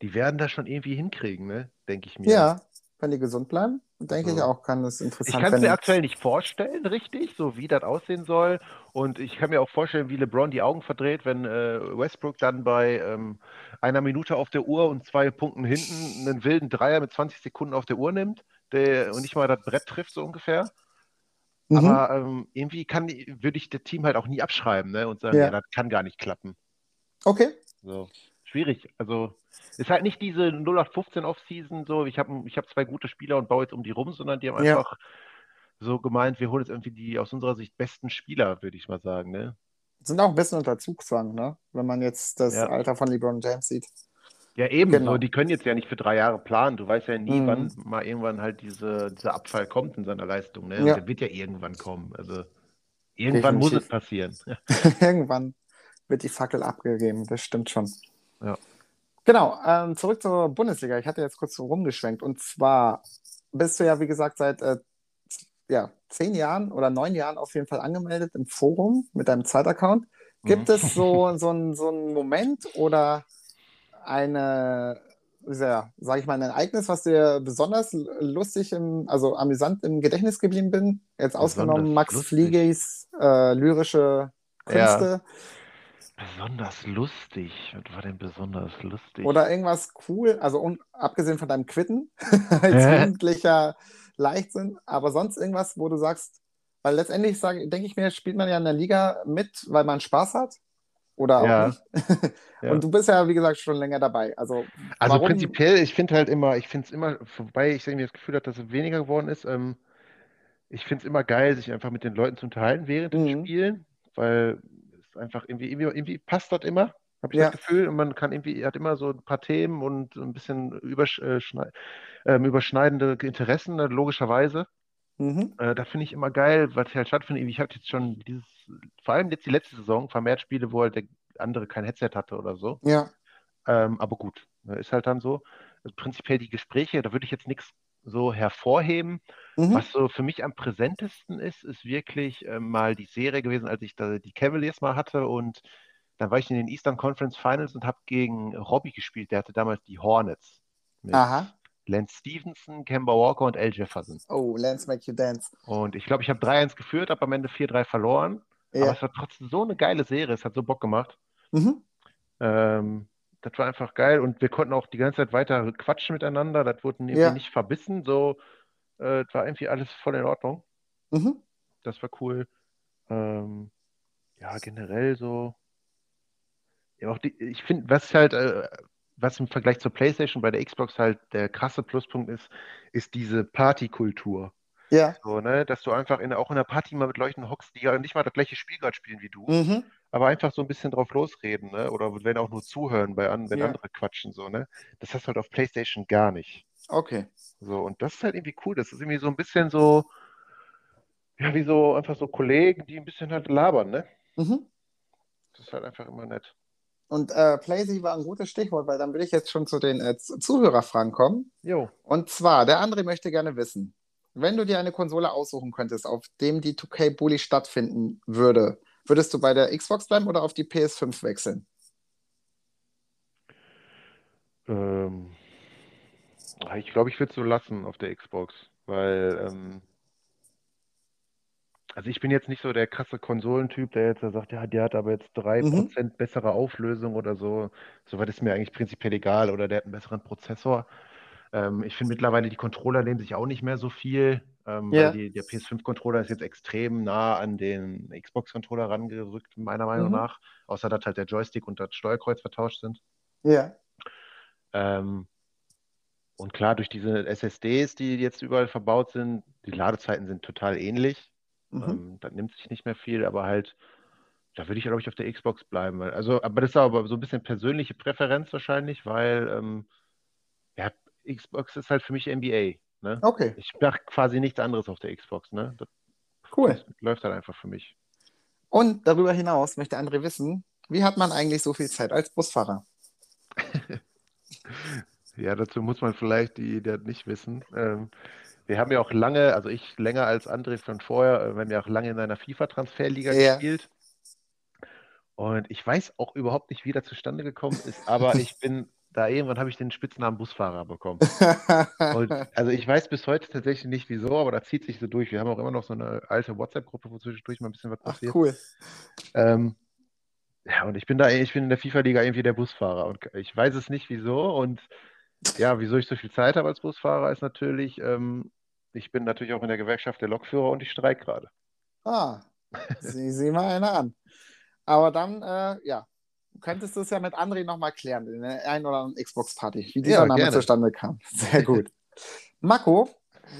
die werden das schon irgendwie hinkriegen, ne? Denke ich mir. Ja, wenn die gesund bleiben, denke ich Also, auch, kann Ich interessant kann es mir aktuell nicht vorstellen, richtig, so wie das aussehen soll. Und ich kann mir auch vorstellen, wie LeBron die Augen verdreht, wenn äh, Westbrook dann bei ähm, einer Minute auf der Uhr und zwei Punkten hinten einen wilden Dreier mit 20 Sekunden auf der Uhr nimmt der, und nicht mal das Brett trifft, so ungefähr. Mhm. Aber ähm, irgendwie kann, würde ich das Team halt auch nie abschreiben, ne? Und sagen, Ja. ja, das kann gar nicht klappen. Okay. So. Schwierig. Also ist halt nicht diese 0815 Off-Season, so ich habe ich hab zwei gute Spieler und baue jetzt um die rum, sondern die haben Ja. einfach so gemeint, wir holen jetzt irgendwie die aus unserer Sicht besten Spieler, würde ich mal sagen, ne? Sind auch ein bisschen unter Zugzwang, ne? Wenn man jetzt das Ja. Alter von LeBron James sieht. Ja, eben Genau. so, die können jetzt ja nicht für drei Jahre planen. Du weißt ja nie, Mhm. wann mal irgendwann halt diese, dieser Abfall kommt in seiner Leistung, ne? Ja. der wird ja irgendwann kommen. Also irgendwann muss es Definitiv. passieren. *laughs* *laughs* Irgendwann wird die Fackel abgegeben, das stimmt schon. Ja. Genau, ähm, zurück zur Bundesliga. Ich hatte jetzt kurz so rumgeschwenkt. Und zwar bist du ja, wie gesagt, seit äh, ja, zehn Jahren oder neun Jahren auf jeden Fall angemeldet im Forum mit deinem Zeitaccount. Gibt Mhm. es so, so, einen, so einen Moment oder eine, ja, sage ich mal, ein Ereignis, was dir besonders lustig, im, also amüsant im Gedächtnis geblieben bin? Jetzt ausgenommen Besonders Max lustig? Fliegis äh, lyrische Ja. Besonders lustig. Was war denn besonders lustig? Oder irgendwas cool, also un, abgesehen von deinem Quitten *laughs* als Hä? jugendlicher Leichtsinn, aber sonst irgendwas, wo du sagst, weil letztendlich sage, denke ich mir, spielt man ja in der Liga mit, weil man Spaß hat oder auch Ja. nicht. *laughs* Ja. Und du bist ja, wie gesagt, schon länger dabei. Also, Also warum? prinzipiell, ich finde halt immer, ich finde es immer, wobei ich irgendwie das Gefühl habe, dass es weniger geworden ist, ähm, ich finde es immer geil, sich einfach mit den Leuten zu unterhalten während Mhm. Spielen, weil es einfach irgendwie, irgendwie, irgendwie passt das immer, habe ich Ja. das Gefühl. Und man kann irgendwie, hat immer so ein paar Themen und ein bisschen übersch äh, ähm, überschneidende Interessen, äh, logischerweise. Mhm. Äh, da finde ich immer geil, was halt stattfindet. Ich hatte jetzt schon dieses, vor allem jetzt die letzte Saison, vermehrt Spiele, wo halt der andere kein Headset hatte oder so. Ja, Ähm, aber gut, ne, ist halt dann so. Also prinzipiell die Gespräche, da würde ich jetzt nichts so hervorheben. Mhm. Was so für mich am präsentesten ist, ist wirklich äh, mal die Serie gewesen, als ich da die Cavaliers mal hatte und dann war ich in den Eastern Conference Finals und habe gegen Robbie gespielt. Der hatte damals die Hornets mit Aha. Lance Stevenson, Kemba Walker und Al Jefferson. Oh, Lance Make You Dance. Und ich glaube, ich habe 3-1 geführt, habe am Ende 4-3 verloren. Aber Ja. es war trotzdem so eine geile Serie, es hat so Bock gemacht. Mhm. Ähm, das war einfach geil und wir konnten auch die ganze Zeit weiter quatschen miteinander. Das wurde irgendwie Ja. nicht verbissen. So, äh, es war irgendwie alles voll in Ordnung. Mhm. Das war cool. Ähm, ja, generell so. Ja, auch die, ich finde, was halt, äh, was im Vergleich zur PlayStation bei der Xbox halt der krasse Pluspunkt ist, ist diese Partykultur. Ja. So, ne, dass du einfach in, auch in der Party mal mit Leuten hockst, die ja nicht mal das gleiche Spiel gerade spielen wie du, Mhm. Aber einfach so ein bisschen drauf losreden, ne? Oder wenn auch nur zuhören, bei an, wenn Ja. andere quatschen, so, ne? Das hast du halt auf PlayStation gar nicht. Okay. So, und das ist halt irgendwie cool. Das ist irgendwie so ein bisschen so, ja, wie so einfach so Kollegen, die ein bisschen halt labern, ne? Mhm. Das ist halt einfach immer nett. Und äh, Playsy war ein gutes Stichwort, weil dann will ich jetzt schon zu den äh, Zuhörerfragen kommen. Jo. Und zwar, der André möchte gerne wissen, wenn du dir eine Konsole aussuchen könntest, auf dem die 2K Bully stattfinden würde, würdest du bei der Xbox bleiben oder auf die PS5 wechseln? Ähm, ich glaube, ich würde es so lassen auf der Xbox, weil, ähm, also ich bin jetzt nicht so der krasse Konsolentyp, der jetzt sagt, ja, die hat aber jetzt 3% bessere Auflösung oder so. Soweit ist mir eigentlich prinzipiell egal oder der hat einen besseren Prozessor. Ähm, ich finde mittlerweile, die Controller nehmen sich auch nicht mehr so viel, ähm, Ja. weil die, der PS5-Controller ist jetzt extrem nah an den Xbox-Controller rangerückt, meiner Meinung Mhm. nach. Außer dass halt der Joystick und das Steuerkreuz vertauscht sind. Ja. Ähm, und klar, durch diese SSDs, die jetzt überall verbaut sind, die Ladezeiten sind total ähnlich. Mhm. Ähm, da nimmt sich nicht mehr viel, aber halt, da würde ich, glaube ich, auf der Xbox bleiben. Also, aber das ist aber so ein bisschen persönliche Präferenz wahrscheinlich, weil ähm, ja, Xbox ist halt für mich NBA. Ne? Okay, Ich mache quasi nichts anderes auf der Xbox. Ne? Das, cool. das läuft halt einfach für mich. Und darüber hinaus möchte André wissen, wie hat man eigentlich so viel Zeit als Busfahrer? *laughs* Ja, dazu muss man vielleicht die, die das nicht wissen. Ähm, wir haben ja auch lange, also ich länger als André von vorher, äh, wir haben ja auch lange in einer FIFA-Transferliga Ja. gespielt. Und ich weiß auch überhaupt nicht, wie das zustande gekommen ist, aber *laughs* ich bin da irgendwann habe ich den Spitznamen Busfahrer bekommen. Und, *laughs* also ich weiß bis heute tatsächlich nicht wieso, aber da zieht sich so durch. Wir haben auch immer noch so eine alte WhatsApp-Gruppe, wo zwischendurch mal ein bisschen was Ach, passiert. cool. Ähm, ja, und ich bin da, ich bin in der FIFA-Liga irgendwie der Busfahrer und ich weiß es nicht wieso. Und ja, wieso ich so viel Zeit habe als Busfahrer, ist natürlich, ähm, ich bin natürlich auch in der Gewerkschaft der Lokführer und ich streike gerade. Ah, *laughs* sieh, sieh mal einer an. Aber dann, äh, ja, könntest du es ja mit André nochmal klären, in der einen oder anderen Xbox-Party, wie dieser Ja, Name gerne. zustande kam. *laughs* Sehr gut. Mako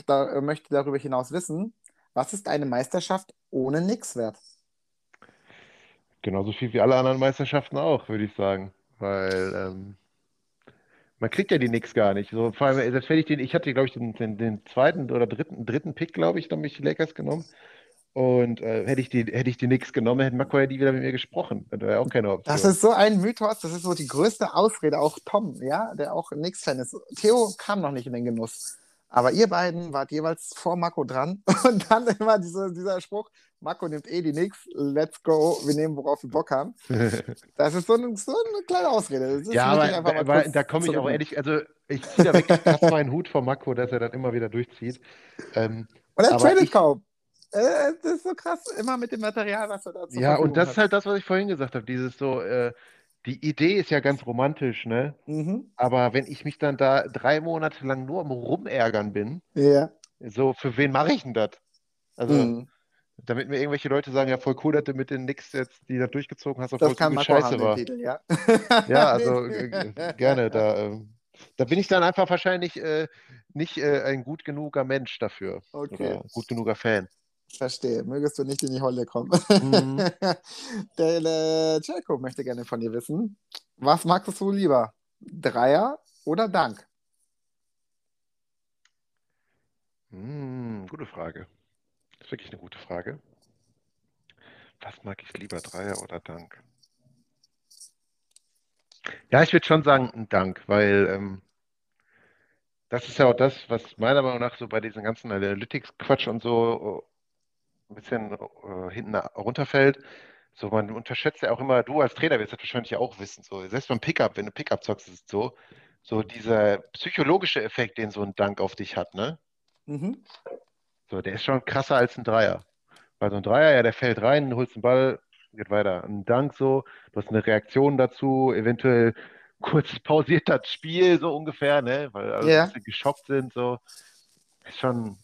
da, äh, möchte darüber hinaus wissen, was ist eine Meisterschaft ohne Nix wert? Genauso viel wie alle anderen Meisterschaften auch, würde ich sagen. Weil ähm, man kriegt ja die nix gar nicht. So, vor allem, selbst wenn ich den, ich hatte, glaube ich, den, den, den zweiten oder dritten, dritten Pick, glaube ich, dann habe ich die Lakers genommen. Und äh, hätte ich die, hätte ich die nix genommen, hätte Mako ja nie wieder mit mir gesprochen. Das wäre auch keine Option. Das ist so ein Mythos, das ist so die größte Ausrede, auch Tom, ja, der auch Nix-Fan ist. Theo kam noch nicht in den Genuss. Aber ihr beiden wart jeweils vor Mako dran *laughs* und dann immer diese, dieser Spruch, Mako nimmt eh die Nix, let's go, wir nehmen, worauf wir Bock haben. *laughs* Das ist so, ein, so eine kleine Ausrede. Ja, aber aber da komme ich auch ehrlich, also ich ziehe da wirklich krass meinen Hut vor Mako, dass er das immer wieder durchzieht. Ähm, Und er tradet ich- kaum. Äh, das ist so krass, immer mit dem Material, was er da zur ja, und das hat. ist halt das, was ich vorhin gesagt habe. Dieses so, äh, die Idee ist ja ganz romantisch, ne? Mhm. Aber wenn ich mich dann da drei Monate lang nur am Rumärgern bin, Ja. so, für wen mache ich denn das? Also, Mhm. damit mir irgendwelche Leute sagen, ja, voll cool, dass du mit den Knicks jetzt, die da durchgezogen hast, obwohl es scheiße haben, war. Titel, ja. Ja, *laughs* also äh, äh, gerne. Da, ähm, da bin ich dann einfach wahrscheinlich äh, nicht äh, ein gut genuger Mensch dafür. Okay. Oder gut genuger Fan. Verstehe. Mögest du nicht in die Holle kommen. Mhm. *laughs* Der äh, Jelko möchte gerne von dir wissen. Was magst du lieber? Dreier oder Dank? Hm, gute Frage. Das ist wirklich eine gute Frage. Was mag ich lieber, Dreier oder Dank? Ja, ich würde schon sagen, ein Dank, weil ähm, Das ist ja auch das, was meiner Meinung nach so bei diesen ganzen Analytics-Quatsch und so äh, ein bisschen äh, hinten runterfällt. So, man unterschätzt ja auch immer, du als Trainer wirst das wahrscheinlich auch wissen, so, selbst beim Pickup, wenn du Pickup zockst, ist es so, so dieser psychologische Effekt, den so ein Dank auf dich hat, ne? Mhm. So, der ist schon krasser als ein Dreier. Weil so ein Dreier, ja, der fällt rein, holst den Ball, geht weiter. Ein Dank so, du hast eine Reaktion dazu, eventuell kurz *laughs* pausiert das Spiel, so ungefähr, ne? Weil alle ein bisschen geschockt sind, so. Ist schon,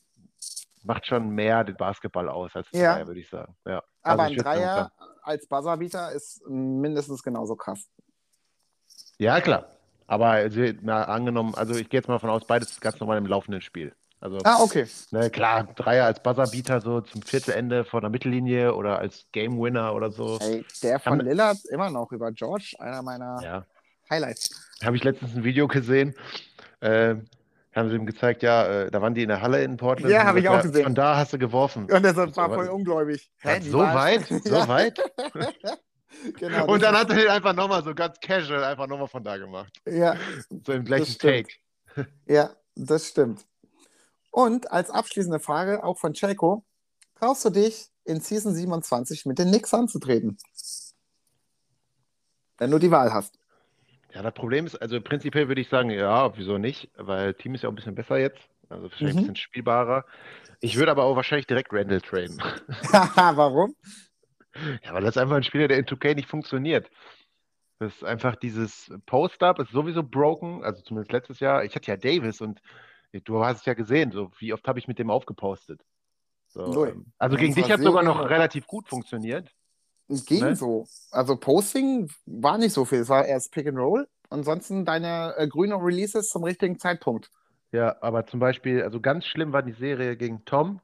macht schon mehr den Basketball aus als ein Ja. Dreier, würde ich sagen. Ja. Aber Also ein Dreier als Buzzerbeater ist mindestens genauso krass. Ja, klar. Aber also, na, angenommen, also ich gehe jetzt mal davon aus, beides ganz normal im laufenden Spiel. Also, Ah, okay. ne, klar, Dreier als Buzzerbeater so zum Viertelende vor der Mittellinie oder als Game Winner oder so. Ey, der von Haben- Lillard immer noch über George, einer meiner Ja. Highlights. Habe ich letztens ein Video gesehen. Äh, haben sie ihm gezeigt, ja, äh, da waren die in der Halle in Portland. Ja, und hab ich auch gesehen. Von da hast du geworfen. Und er war So, voll was- ungläubig. Was, so weit? So Ja, *laughs* weit? genau. Und das dann hat er den einfach nochmal so ganz casual einfach nochmal von da gemacht. ja, So im gleichen. Take. *laughs* ja, das stimmt. Und als abschließende Frage auch von Checo, traust du dich in Season 27 mit den Knicks anzutreten? Wenn du die Wahl hast. Ja, das Problem ist, also prinzipiell würde ich sagen, ja, wieso nicht? Weil Team ist ja auch ein bisschen besser jetzt. Also wahrscheinlich Mhm. ein bisschen spielbarer. Ich würde aber auch wahrscheinlich direkt Randall traden. *laughs* Warum? Ja, weil das ist einfach ein Spieler, der in 2K nicht funktioniert. Das ist einfach dieses Post-Up ist sowieso broken, also zumindest letztes Jahr. Ich hatte ja Davis und du hast es ja gesehen, so wie oft habe ich mit dem aufgepostet. So, ähm, also gegen dich hat es sogar noch relativ gut funktioniert. Ging Ne? so. Also Posting war nicht so viel. Es war erst Pick and Roll. Ansonsten deine äh, grünen Releases zum richtigen Zeitpunkt. Ja, aber zum Beispiel, also ganz schlimm war die Serie gegen Tom.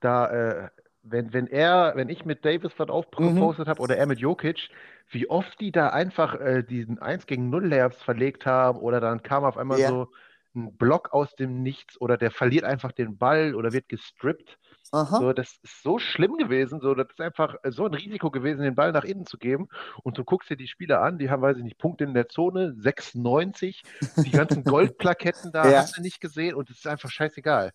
Da, äh, wenn, wenn er, wenn ich mit Davis was Mhm. aufgepostet habe oder er mit Jokic, wie oft die da einfach äh, diesen 1 gegen 0 Layups verlegt haben oder dann kam auf einmal Ja. so ein Block aus dem Nichts oder der verliert einfach den Ball oder wird gestrippt. Aha. So, das ist so schlimm gewesen, so, das ist einfach äh, so ein Risiko gewesen, den Ball nach innen zu geben. Und du guckst dir die Spieler an, die haben, weiß ich nicht, Punkte in der Zone, 96, die ganzen *laughs* Goldplaketten da, Ja. hast du nicht gesehen und es ist einfach scheißegal.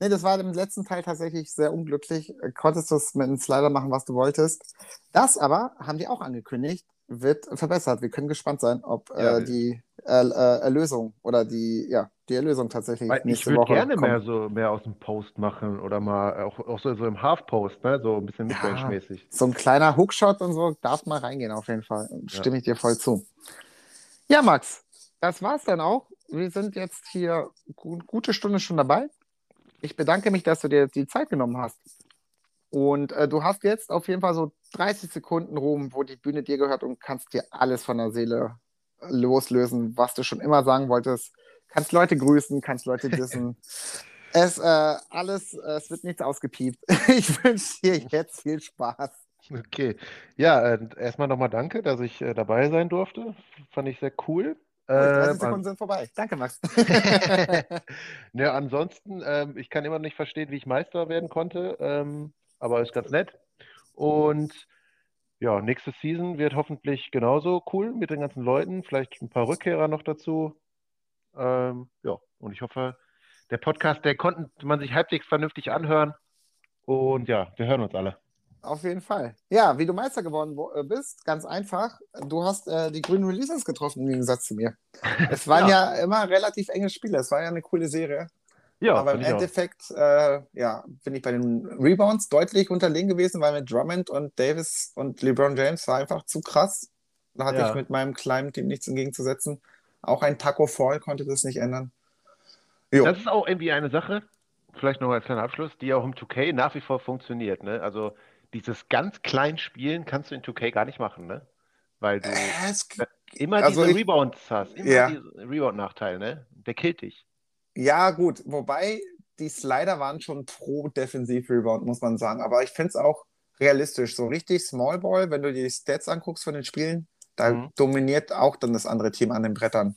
Nee, das war im letzten Teil tatsächlich sehr unglücklich. Äh, Konntest du es mit einem Slider machen, was du wolltest. Das aber, haben die auch angekündigt, wird verbessert. Wir können gespannt sein, ob Ja. äh, die äh, äh, Erlösung oder die, ja, die Erlösung tatsächlich Weil ich würde gerne mehr so mehr aus dem Post machen oder mal auch, auch so, so im Half-Post, ne? So ein bisschen Ja. Midrange-mäßig. So ein kleiner Hookshot und so darf mal reingehen auf jeden Fall. Stimme ich dir voll zu. Ja, Max, das war's dann auch. Wir sind jetzt hier gu gute Stunde schon dabei. Ich bedanke mich, dass du dir die Zeit genommen hast. Und äh, du hast jetzt auf jeden Fall so 30 Sekunden Ruhm, wo die Bühne dir gehört und kannst dir alles von der Seele loslösen, was du schon immer sagen wolltest. Kannst Leute grüßen, kannst Leute *laughs* dissen. es, äh, alles, äh, es wird nichts ausgepiept. *laughs* Ich wünsche dir jetzt viel Spaß. Okay. Ja, äh, erstmal nochmal danke, dass ich äh, dabei sein durfte. Fand ich sehr cool. Oh, 30 Ähm, Sekunden sind vorbei. Danke, Max. *laughs* Ne, ansonsten, ähm, ich kann immer noch nicht verstehen, wie ich Meister werden konnte, ähm, aber ist ganz nett. Und ja, nächste Season wird hoffentlich genauso cool mit den ganzen Leuten, vielleicht ein paar Rückkehrer noch dazu. Ähm, ja, und ich hoffe, der Podcast, der konnte man sich halbwegs vernünftig anhören. Und ja, wir hören uns alle. Auf jeden Fall. Ja, wie du Meister geworden wo- äh, bist, ganz einfach. Du hast äh, die grünen Releases getroffen, im Gegensatz zu mir. *laughs* Es waren ja. immer relativ enge Spiele. Es war ja eine coole Serie. Ja, Aber im. Endeffekt äh, ja, bin ich bei den Rebounds deutlich unterlegen gewesen, weil mit Drummond und Davis und LeBron James war einfach zu krass. Da hatte Ja. ich mit meinem kleinen Team nichts entgegenzusetzen. Auch ein Taco Fall konnte das nicht ändern. Jo. Das ist auch irgendwie eine Sache, vielleicht noch als kleiner Abschluss, die auch im 2K nach wie vor funktioniert. Ne? Also dieses ganz klein Spielen kannst du in 2K gar nicht machen, ne? Weil du Äh, es, immer also diese ich- Rebounds hast, immer Ja. diesen Rebound-Nachteil, ne? Der killt dich. Ja, gut, wobei die Slider waren schon pro Defensiv-Rebound, muss man sagen. Aber ich finde es auch realistisch. So richtig Small Ball, wenn du dir die Stats anguckst von den Spielen, da Mhm. dominiert auch dann das andere Team an den Brettern.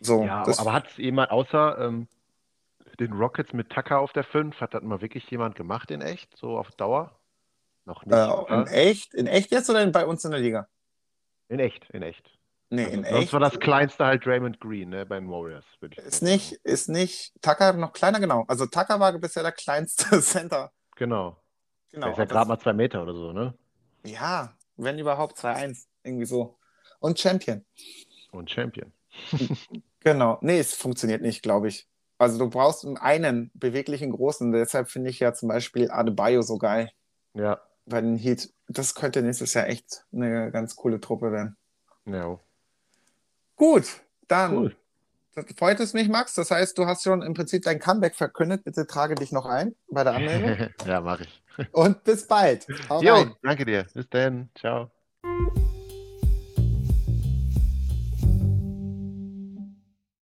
So, Ja, aber hat es jemand außer ähm, den Rockets mit Tucker auf der 5, hat das mal wirklich jemand gemacht in echt, so auf Dauer? Noch nicht, äh, in echt, in echt jetzt oder bei uns in der Liga? In echt, in echt. Nee, Also in sonst echt. war das kleinste halt Draymond Green, ne, bei den Warriors, Ist sagen. nicht, ist nicht Tucker noch kleiner, genau. Also Tucker war bisher der kleinste *laughs* Center. Genau. Genau. Der ist ja gerade mal zwei Meter oder so, ne? Ja, wenn überhaupt 2-1, irgendwie so. Und Champion. Und Champion. *laughs* Genau. Nee, es funktioniert nicht, glaube ich. Also du brauchst einen beweglichen Großen. Deshalb finde ich ja zum Beispiel Adebayo so geil Ja. bei den Heat. Das könnte nächstes Jahr echt eine ganz coole Truppe werden. Ja. Gut, dann Cool. das freut es mich, Max. Das heißt, du hast schon im Prinzip dein Comeback verkündet. Bitte trage dich noch ein bei der Anmeldung. *laughs* ja, mache ich. Und bis bald. Hau Jo, rein. danke dir. Bis dann. Ciao.